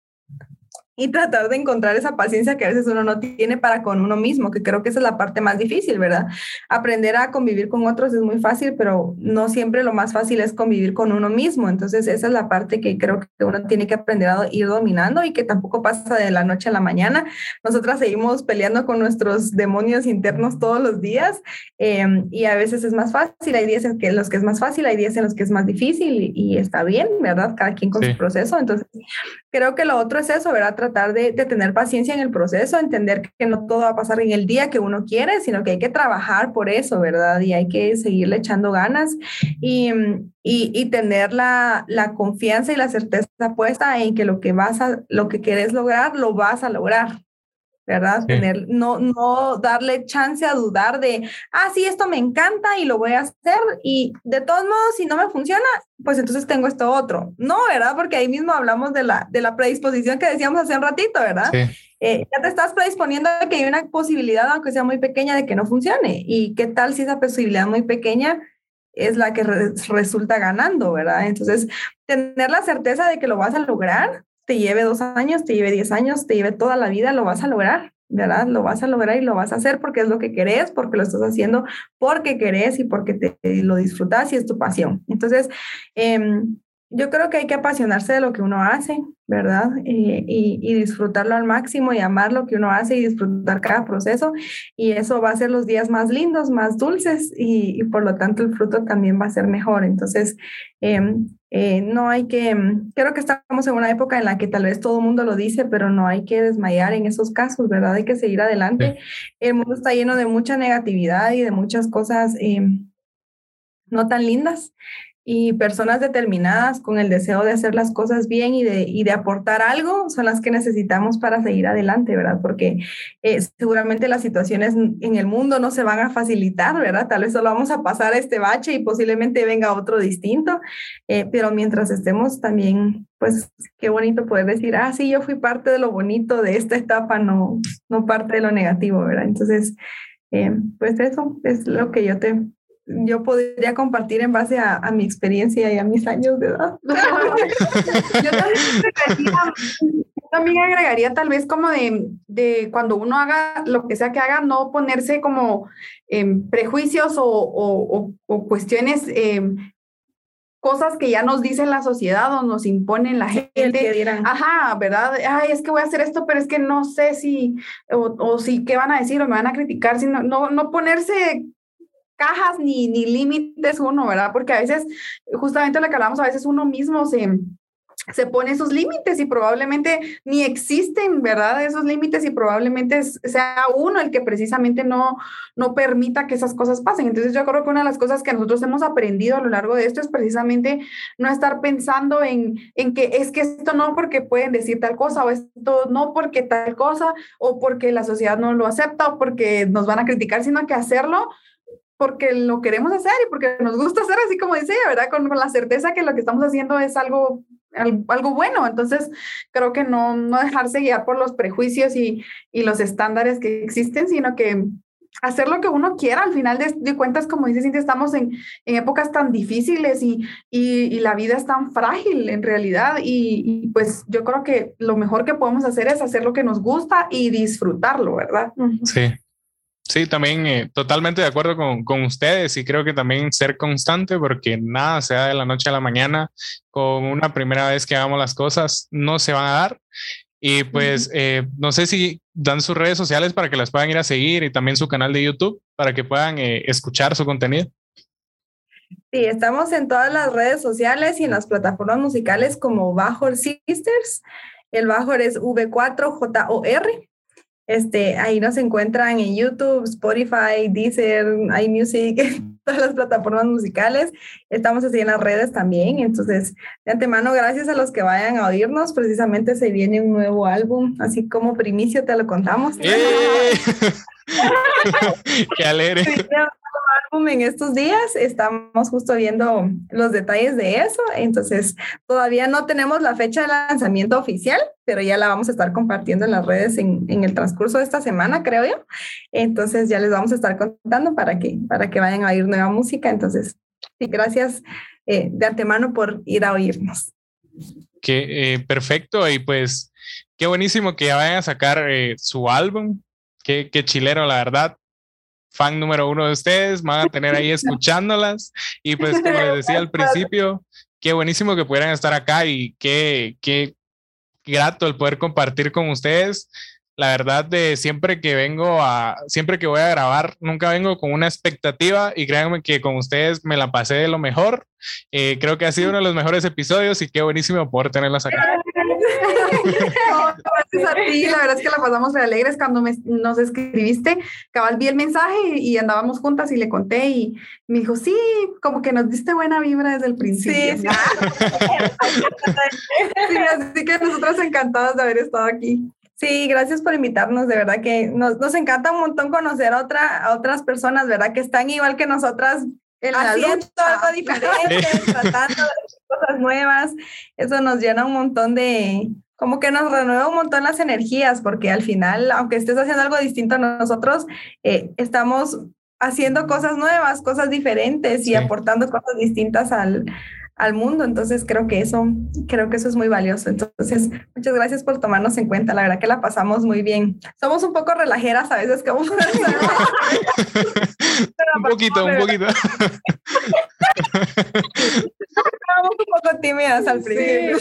y tratar de encontrar esa paciencia que a veces uno no tiene para con uno mismo, que creo que esa es la parte más difícil, ¿verdad? Aprender a convivir con otros es muy fácil, pero no siempre lo más fácil es convivir con uno mismo. Entonces esa es la parte que creo que uno tiene que aprender a ir dominando y que tampoco pasa de la noche a la mañana. Nosotras seguimos peleando con nuestros demonios internos todos los días em, y a veces es más fácil, hay días en que los que es más fácil, hay días en los que es más difícil y, está bien, ¿verdad? Cada quien con su proceso. Entonces creo que lo otro es eso, ¿verdad? Tratar de, tener paciencia en el proceso, entender que no todo va a pasar en el día que uno quiere, sino que hay que trabajar por eso, ¿verdad? Y hay que seguirle echando ganas y, y, tener la, la, confianza y la certeza puesta en que lo que vas a, lo que quieres lograr, lo vas a lograr. ¿Verdad? Tener, no, no darle chance a dudar de, ah, sí, esto me encanta y lo voy a hacer y de todos modos, si no me funciona, pues entonces tengo esto otro. No, ¿verdad? Porque ahí mismo hablamos de la, de la predisposición que decíamos hace un ratito, ¿verdad? Eh, ya te estás predisponiendo a que hay una posibilidad, aunque sea muy pequeña, de que no funcione. ¿Y qué tal si esa posibilidad muy pequeña es la que resulta ganando, ¿verdad? Entonces, tener la certeza de que lo vas a lograr te lleve dos años, te lleve diez años, te lleve toda la vida, lo vas a lograr. ¿verdad? Lo vas a lograr y lo vas a hacer porque es lo que querés, porque lo estás haciendo porque querés y porque te, lo disfrutas y es tu pasión. Entonces, em, yo creo que hay que apasionarse de lo que uno hace, ¿verdad? Eh, y, disfrutarlo al máximo y amar lo que uno hace y disfrutar cada proceso. Y eso va a ser los días más lindos, más dulces y, por lo tanto el fruto también va a ser mejor. Entonces, em, eh, no hay que, em, creo que estamos en una época en la que tal vez todo el mundo lo dice, pero no hay que desmayar en esos casos, ¿verdad? Hay que seguir adelante. El mundo está lleno de mucha negatividad y de muchas cosas em, no tan lindas y personas determinadas con el deseo de hacer las cosas bien y de, y de aportar algo son las que necesitamos para seguir adelante, ¿verdad? Porque eh, seguramente las situaciones en el mundo no se van a facilitar, ¿verdad? Tal vez solo vamos a pasar este bache y posiblemente venga otro distinto, eh, pero mientras estemos también, pues qué bonito poder decir, ah, sí, yo fui parte de lo bonito de esta etapa, no, no parte de lo negativo, ¿verdad? Entonces, eh, pues eso es lo que yo te yo podría compartir en base a, mi experiencia y a mis años de edad. yo también agregaría, tal vez como de, cuando uno haga lo que sea que haga, no ponerse como prejuicios o, cuestiones, em, cosas que ya nos dice la sociedad o nos imponen la gente. Que dirán. Ajá, ¿verdad? Ay, es que voy a hacer esto, pero es que no sé si, o, o si, ¿qué van a decir o me van a criticar? sino no, no ponerse cajas ni, ni límites uno, ¿verdad? Porque a veces, justamente lo que hablamos, a veces uno mismo se, se pone esos límites y probablemente ni existen, ¿verdad? Esos límites y probablemente sea uno el que precisamente no, no permita que esas cosas pasen. Entonces yo creo que una de las cosas que nosotros hemos aprendido a lo largo de esto es precisamente no estar pensando en, en que es que esto no porque pueden decir tal cosa o esto no porque tal cosa o porque la sociedad no lo acepta o porque nos van a criticar, sino que hacerlo porque lo queremos hacer y porque nos gusta hacer, así como dice ¿verdad? Con, la certeza que lo que estamos haciendo es algo, algo, bueno. Entonces, creo que no, no dejarse guiar por los prejuicios y, y, los estándares que existen, sino que hacer lo que uno quiera. Al final de, cuentas, como dice Cintia, estamos en, en épocas tan difíciles y, y, la vida es tan frágil en realidad. Y, pues yo creo que lo mejor que podemos hacer es hacer lo que nos gusta y disfrutarlo, ¿verdad? Sí. Sí, también eh, totalmente de acuerdo con, con, ustedes y creo que también ser constante porque nada se da de la noche a la mañana. Con una primera vez que hagamos las cosas no se van a dar. Y pues eh, no sé si dan sus redes sociales para que las puedan ir a seguir y también su canal de YouTube para que puedan eh, escuchar su contenido. Sí, estamos en todas las redes sociales y en las plataformas musicales como Bajor Sisters. El Bajor es V4JOR este, ahí nos encuentran en YouTube, Spotify, Deezer, iMusic, todas las plataformas musicales. Estamos así en las redes también. Entonces, de antemano, gracias a los que vayan a oírnos. Precisamente se viene un nuevo álbum, así como primicio te lo contamos. ¡Eh! ¡Qué alegre! En estos días. Estamos justo viendo los detalles de eso. Entonces, todavía no tenemos la fecha de lanzamiento oficial, pero ya la vamos a estar compartiendo en las redes en, el transcurso de esta semana, creo yo. Entonces, ya les vamos a estar contando para que, para que vayan a oír nueva música. Entonces, gracias eh, de antemano por ir a oírnos. Que eh, perfecto. Y pues, qué buenísimo que ya vayan a sacar eh, su álbum. Qué, qué chilero, la verdad fan número uno de ustedes, van a tener ahí escuchándolas. Y pues, como les decía al principio, qué buenísimo que pudieran estar acá y qué, qué grato el poder compartir con ustedes. La verdad de siempre que vengo a, siempre que voy a grabar, nunca vengo con una expectativa y créanme que con ustedes me la pasé de lo mejor. Eh, creo que ha sido uno de los mejores episodios y qué buenísimo poder tenerlas acá. Gracias a ti, la verdad es que la pasamos de alegres cuando nos escribiste, cabal vi el mensaje y, andábamos juntas y le conté y me dijo, sí, como que nos diste buena vibra desde el principio. Sí, así que nosotros encantadas de haber estado aquí. Sí, gracias por invitarnos, de verdad que nos, nos encanta un montón conocer a, otra, a otras personas, ¿verdad? Que están igual que nosotras haciendo algo diferente, tratando cosas nuevas. Eso nos llena un montón de, como que nos renueva un montón las energías, porque al final, aunque estés haciendo algo distinto a nosotros, eh, estamos haciendo cosas nuevas, cosas diferentes y aportando cosas distintas al, al mundo. Entonces creo que eso, creo que eso es muy valioso. Entonces, muchas gracias por tomarnos en cuenta. La verdad que la pasamos muy bien. Somos un poco relajeras a veces como un poquito, un poquito. Estábamos un poco tímidas al principio.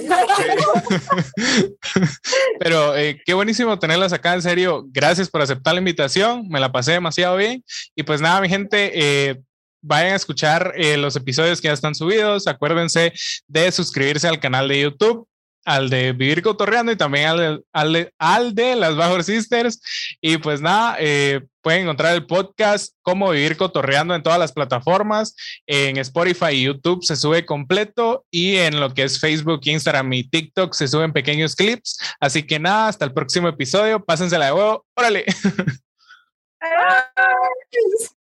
Pero eh, qué buenísimo tenerlas acá, en serio. Gracias por aceptar la invitación. Me la pasé demasiado bien. Y pues nada, mi gente, eh, vayan a escuchar eh, los episodios que ya están subidos. Acuérdense de suscribirse al canal de YouTube, al de Vivir Cotorreando y también al al al de las Bajor Sisters. Y pues nada, eh, pueden encontrar el podcast como Vivir Cotorreando en todas las plataformas. En Spotify y YouTube se sube completo y en lo que es Facebook, Instagram y TikTok se suben pequeños clips. Así que nada, hasta el próximo episodio. Pásensela de huevo. Órale.